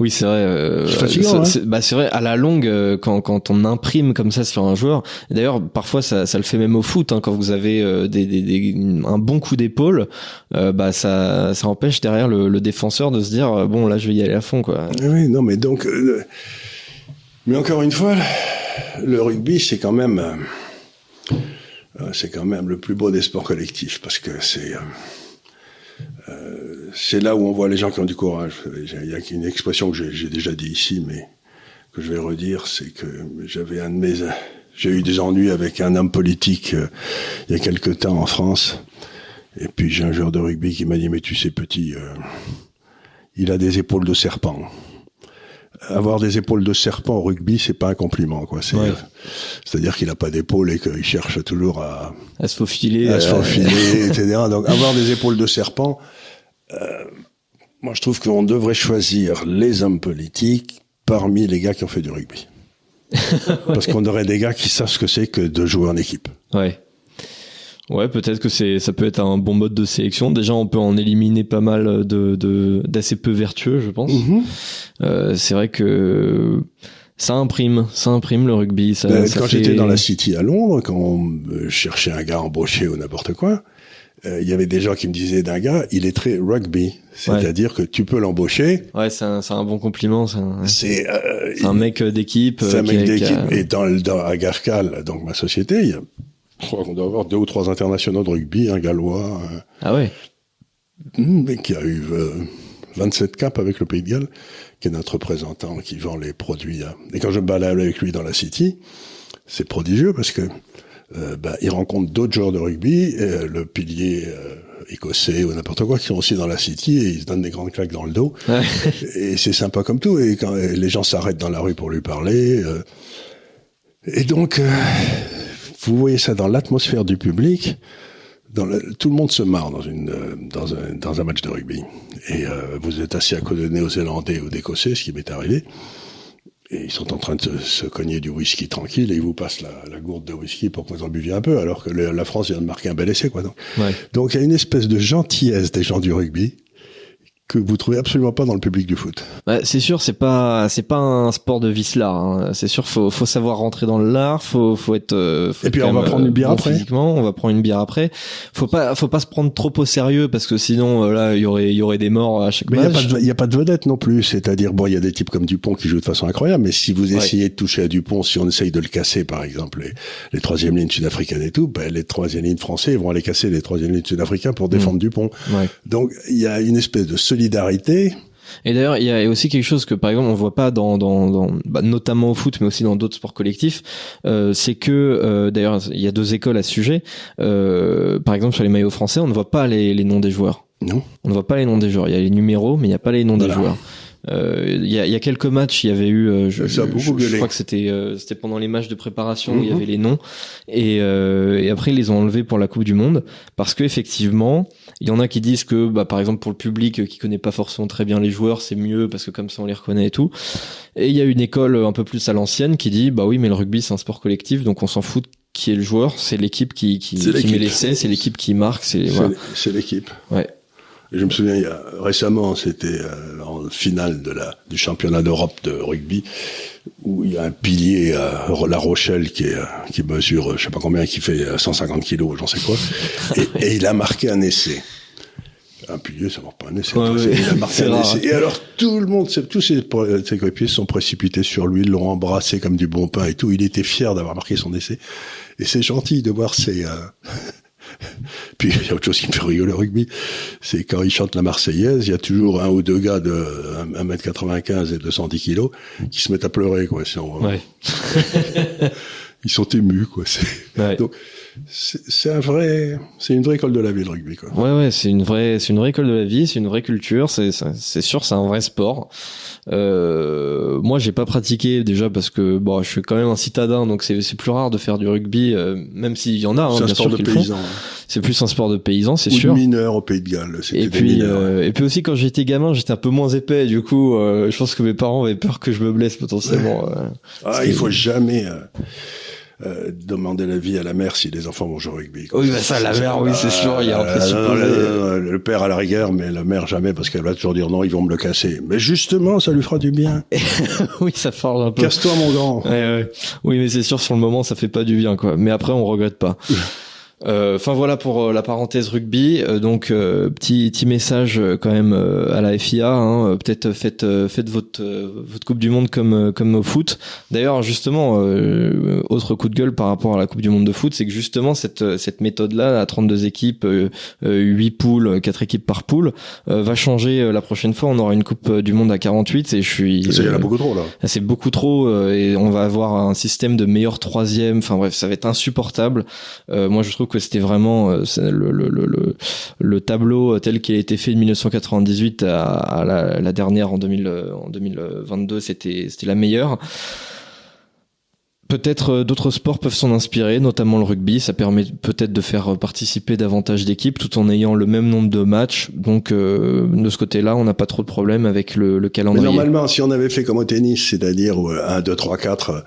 Oui, c'est vrai. Euh, c'est fatigant. Hein bah c'est vrai. À la longue, euh, quand quand on imprime comme ça sur un joueur, d'ailleurs parfois ça ça le fait même au foot. Hein, quand vous avez euh, des, des, des, un bon coup d'épaule, euh, bah ça ça empêche derrière le, le, défenseur de se dire bon là je vais y aller à fond quoi. Oui, non mais donc. Mais encore une fois, le rugby, c'est quand même, euh, c'est quand même le plus beau des sports collectifs parce que c'est, euh, c'est là où on voit les gens qui ont du courage. Il y a une expression que j'ai déjà dit ici, mais que je vais redire, c'est que j'avais un de mes, j'ai eu des ennuis avec un homme politique euh, il y a quelque temps en France, et puis j'ai un joueur de rugby qui m'a dit mais tu sais petit, il a des épaules de serpent avoir des épaules de serpent au rugby, c'est pas un compliment, quoi. C'est, ouais. c'est-à-dire qu'il a pas d'épaule et qu'il cherche toujours à, à se faufiler, à se faufiler, etc. Donc, avoir des épaules de serpent, euh, moi, je trouve qu'on devrait choisir les hommes politiques parmi les gars qui ont fait du rugby. Parce qu'on aurait des gars qui savent ce que c'est que de jouer en équipe. Ouais. Ouais, peut-être que c'est ça peut être un bon mode de sélection. Déjà, on peut en éliminer pas mal de d'assez peu vertueux, je pense. Mm -hmm. euh, c'est vrai que ça imprime, ça imprime le rugby. Ça, ben, ça quand fait... j'étais dans la City à Londres, quand on cherchait un gars embauché ou n'importe quoi, euh, il y avait des gens qui me disaient d'un gars, il est très rugby, c'est-à-dire que tu peux l'embaucher. Ouais, c'est un, un, bon compliment. C'est un, un, mec d'équipe. C'est un mec d'équipe. Et dans, dans à Garcal, donc ma société, il y a, je crois qu'on doit avoir deux ou trois internationaux de rugby, un gallois. ah ouais. Mais qui a eu 27 caps avec le Pays de Galles, qui est notre représentant qui vend les produits. Et quand je me balade avec lui dans la City, c'est prodigieux parce que euh, bah, il rencontre d'autres joueurs de rugby, euh, le pilier euh, écossais ou n'importe quoi, qui sont aussi dans la City et ils se donnent des grandes claques dans le dos. et c'est sympa comme tout. Et quand les gens s'arrêtent dans la rue pour lui parler. et donc, vous voyez ça dans l'atmosphère du public tout le monde se marre dans, une, euh, dans, un, dans un match de rugby. Et euh, vous êtes assis à côté de Néo-Zélandais ou d'Écossais, ce qui m'est arrivé. Et ils sont en train de se, cogner du whisky tranquille et ils vous passent la, la, gourde de whisky pour que vous en buviez un peu, alors que la France vient de marquer un bel essai, quoi. Donc, donc il y a une espèce de gentillesse des gens du rugby que vous trouvez absolument pas dans le public du foot. Bah, c'est sûr, c'est pas c'est pas un sport de vice-lard. Hein. C'est sûr, faut faut savoir rentrer dans l'art, faut faut être. Euh, et puis on va prendre une bière après. Physiquement, on va prendre une bière après. Faut pas faut pas se prendre trop au sérieux parce que sinon euh, là il y aurait il y aurait des morts à chaque mais match. Il y a pas de vedette non plus. C'est-à-dire bon, il y a des types comme Dupont qui jouent de façon incroyable, mais si vous essayez de toucher à Dupont, si on essaye de le casser par exemple les, les troisième lignes sud-africaines et tout, ben, les troisième lignes français vont aller casser les troisième lignes sud-africains pour défendre mmh. Dupont. Donc il y a une espèce de solidarité et d'ailleurs, il y a aussi quelque chose que, par exemple, on voit pas dans, dans, dans bah, notamment au foot, mais aussi dans d'autres sports collectifs, euh, c'est que, euh, d'ailleurs, il y a deux écoles à ce sujet. Euh, par exemple, sur les maillots français, on ne voit pas les, les noms des joueurs. Non. On ne voit pas les noms des joueurs. Il y a les numéros, mais il n'y a pas les noms des joueurs. Euh, il y, a, y, a, quelques matchs, il y avait eu, euh, je, je, je, crois que c'était euh, c'était pendant les matchs de préparation, où il y mhm. avait les noms, et, et après ils les ont enlevés pour la Coupe du Monde parce que effectivement, il y en a qui disent que, bah, par exemple pour le public qui connaît pas forcément très bien les joueurs, c'est mieux parce que comme ça on les reconnaît et tout. Et il y a une école un peu plus à l'ancienne qui dit, bah oui, mais le rugby c'est un sport collectif, donc on s'en fout qui est le joueur, c'est l'équipe qui qui, qui met l'essai, c'est l'équipe qui marque, c'est voilà. l'équipe. Ouais je me souviens, il y a, récemment, c'était euh, en finale de la, du championnat d'Europe de rugby, où il y a un pilier à La Rochelle qui, est, qui mesure, je sais pas combien, qui fait 150 kilos, j'en sais quoi, et, il a marqué un essai. Un pilier, ça marque pas un essai. il a marqué un essai. Et alors, tout le monde, tous ses, ses coéquipiers sont précipités sur lui, l'ont embrassé comme du bon pain et tout. Il était fier d'avoir marqué son essai. Et c'est gentil de voir ces, euh, Puis il y a autre chose qui me fait rigoler au rugby, c'est quand ils chantent la Marseillaise, il y a toujours un ou deux gars de 1m95 et 210 kilos qui se mettent à pleurer, quoi. Ouais. ils sont émus, quoi. Ouais. Donc, c'est un vrai, c'est une vraie école de la vie le rugby quoi. Ouais ouais, c'est une vraie, c'est une vraie école de la vie, c'est une vraie culture, c'est c'est sûr, c'est un vrai sport. Euh, moi, j'ai pas pratiqué déjà parce que bon, je suis quand même un citadin, donc c'est c'est plus rare de faire du rugby, euh, même s'il y en a. Hein, c'est un sport de paysan. C'est plus un sport de paysan, c'est sûr. De mineur au Pays de Galles. Et puis euh, et puis aussi quand j'étais gamin, j'étais un peu moins épais, du coup, euh, je pense que mes parents avaient peur que je me blesse potentiellement. ah, il faut jamais euh, demander l'avis à la mère si les enfants vont jouer au rugby. Oui, bah ça, la mère, oui, c'est sûr, il y a un euh, le, père à la rigueur, mais la mère jamais, parce qu'elle va toujours dire non, ils vont me le casser. Mais justement, ça lui fera du bien. oui, ça forge un peu. Casse-toi, mon grand. Oui, mais c'est sûr, sur le moment, ça fait pas du bien, quoi. Mais après, on regrette pas. Euh, enfin voilà pour euh, la parenthèse rugby. Euh, donc petit petit message quand même à la FIA. Hein, Peut-être faites faites votre votre Coupe du Monde comme comme au foot. D'ailleurs justement autre coup de gueule par rapport à la Coupe du Monde de foot, c'est que justement cette cette méthode là à 32 équipes, 8 poules, 4 équipes par poule, va changer la prochaine fois. On aura une Coupe du Monde à 48 et je suis. Ça y en a beaucoup trop là. C'est beaucoup trop et on va avoir un système de meilleur troisième. Enfin bref, ça va être insupportable. moi je trouve que c'était vraiment euh, le, le, le, le, tableau tel qu'il a été fait de 1998 à, la, la, dernière en, 2000, en 2022, c'était c'était la meilleure. Peut-être euh, d'autres sports peuvent s'en inspirer, notamment le rugby. Ça permet peut-être de faire participer davantage d'équipes tout en ayant le même nombre de matchs. Donc euh, de ce côté-là, on n'a pas trop de problèmes avec le, le calendrier. Mais normalement, si on avait fait comme au tennis, c'est-à-dire 1, 2, 3, 4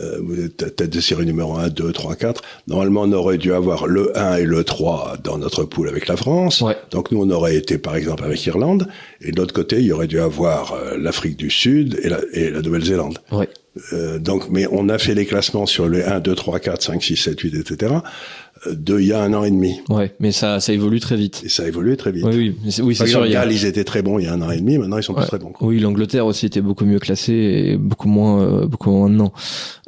euh, vous êtes tête de série numéro 1, 2, 3, 4. Normalement, on aurait dû avoir le 1 et le 3 dans notre poule avec la France. Donc nous, on aurait été par exemple avec Irlande. Et de l'autre côté, il y aurait dû avoir euh, l'Afrique du Sud et la, et la Nouvelle-Zélande. Ouais. Euh, donc, mais on a fait les classements sur les 1, 2, 3, 4, 5, 6, 7, 8, etc de il y a un an et demi. Ouais, mais ça, ça évolue très vite. Et ça a évolué très vite. Oui, oui, oui c'est sûr. Galles, ils étaient très bons il y a un an et demi, maintenant ils sont plus très bons. Oui, l'Angleterre aussi était beaucoup mieux classée et beaucoup moins, euh, beaucoup moins maintenant.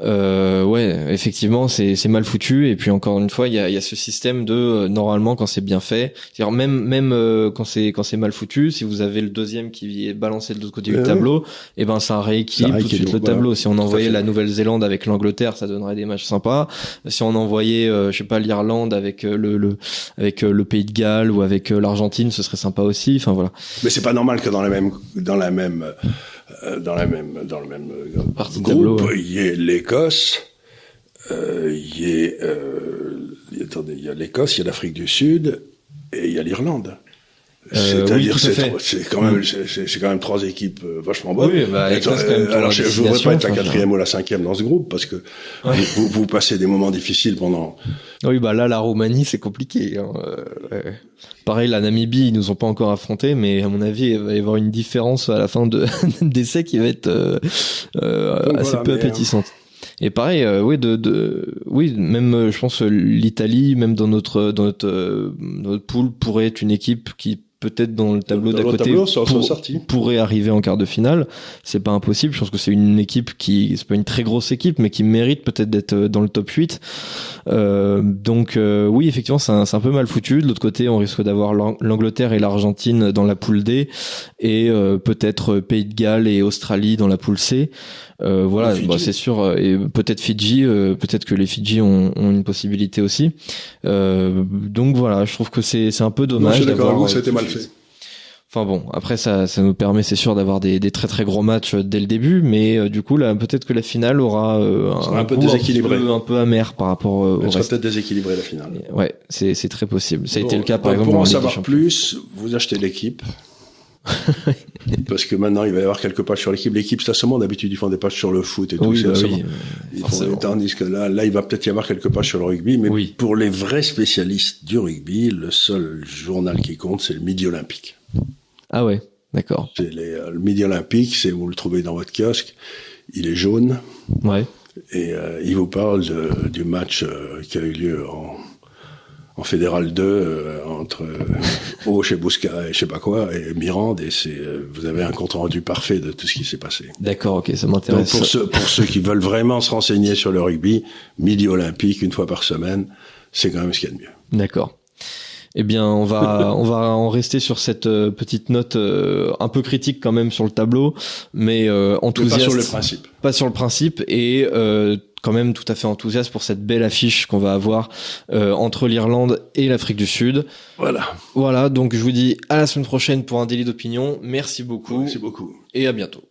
Euh, ouais, effectivement, c'est c'est mal foutu. Et puis encore une fois, il y a, y a ce système de euh, normalement quand c'est bien fait, c'est-à-dire même même euh, quand c'est quand c'est mal foutu, si vous avez le deuxième qui est balancé de l'autre côté du tableau, et eh ben ça rééquilibre tout de suite le tableau. Si on envoyait la Nouvelle-Zélande avec l'Angleterre, ça donnerait des matchs sympas. Si on envoyait, je sais pas, l'Irlande avec le, le avec le Pays de Galles ou avec l'Argentine, ce serait sympa aussi. Enfin voilà. Mais c'est pas normal que dans la même dans la même euh, dans la même dans le même euh, Partie groupe, il y a l'Écosse, euh, il y attendez, il y a l'Écosse, il y a l'Afrique du Sud et il y a l'Irlande. C'est-à-dire, c'est quand même, c'est quand même trois équipes vachement bonnes. Oui, bah, alors, je ne voudrais pas être la quatrième ou la cinquième dans ce groupe parce que vous, vous, passez des moments difficiles pendant. Oui, bah là, la Roumanie, c'est compliqué. Hein. Pareil, la Namibie, ils nous ont pas encore affronté, mais à mon avis, il va y avoir une différence à la fin de d'essai qui va être euh, euh assez peu appétissante. Et pareil, euh, oui, de, de, oui, même euh, je pense l'Italie, même dans notre dans notre, notre pool, pourrait être une équipe qui peut-être dans le tableau d'à côté pourrait arriver en quart de finale. C'est pas impossible. Je pense que c'est une équipe qui, c'est pas une très grosse équipe, mais qui mérite peut-être d'être euh, dans le top 8. Euh, donc euh, oui, effectivement, c'est un, un, peu mal foutu. De l'autre côté, on risque d'avoir l'Angleterre et l'Argentine dans la poule D et euh, peut-être Pays de Galles et Australie dans la poule C. Euh, voilà, bah, c'est sûr. Et peut-être Fidji, peut-être que les Fidji ont, ont une possibilité aussi. donc voilà, je trouve que c'est un peu dommage. d'avoir. ça a été mal fait. Enfin bon, après ça, ça nous permet, c'est sûr, d'avoir des, des, très très gros matchs dès le début, mais euh, du coup là, peut-être que la finale aura euh, un, un, peu déséquilibré, un peu, amer par rapport euh, au reste. peut-être déséquilibré la finale. Ouais, c'est c'est très possible. Ça a été le cas par exemple. Pour en savoir plus, vous achetez l'équipe. Parce que maintenant, il va y avoir quelques pages sur l'équipe. L'équipe, c'est seulement d'habitude, ils font des pages sur le foot et tout. Oui, bah oui, ils font, tandis que là, là, il va peut-être y avoir quelques pages sur le rugby. Mais pour les vrais spécialistes du rugby, le seul journal qui compte, c'est le Midi Olympique. Ah ouais. D'accord. C'est euh, le Midi Olympique, c'est vous le trouvez dans votre kiosque. Il est jaune. Ouais. Et euh, il vous parle de, du match euh, qui a eu lieu en, en Fédéral 2 entre Auch et Bousca et je sais pas quoi et Mirande et c'est vous avez un compte rendu parfait de tout ce qui s'est passé. D'accord, ok, ça m'intéresse. pour ceux pour ceux qui veulent vraiment se renseigner sur le rugby, Midi Olympique une fois par semaine, c'est quand même ce qu'il y a de mieux. D'accord. Eh bien, on va on va en rester sur cette euh, petite note euh, un peu critique quand même sur le tableau, mais euh, enthousiaste. pas sur le principe. Pas sur le principe et quand même tout à fait enthousiaste pour cette belle affiche qu'on va avoir entre l'Irlande et l'Afrique du Sud. Voilà. Voilà. Donc je vous dis à la semaine prochaine pour un délit d'opinion. Merci beaucoup. Merci beaucoup. Et à bientôt.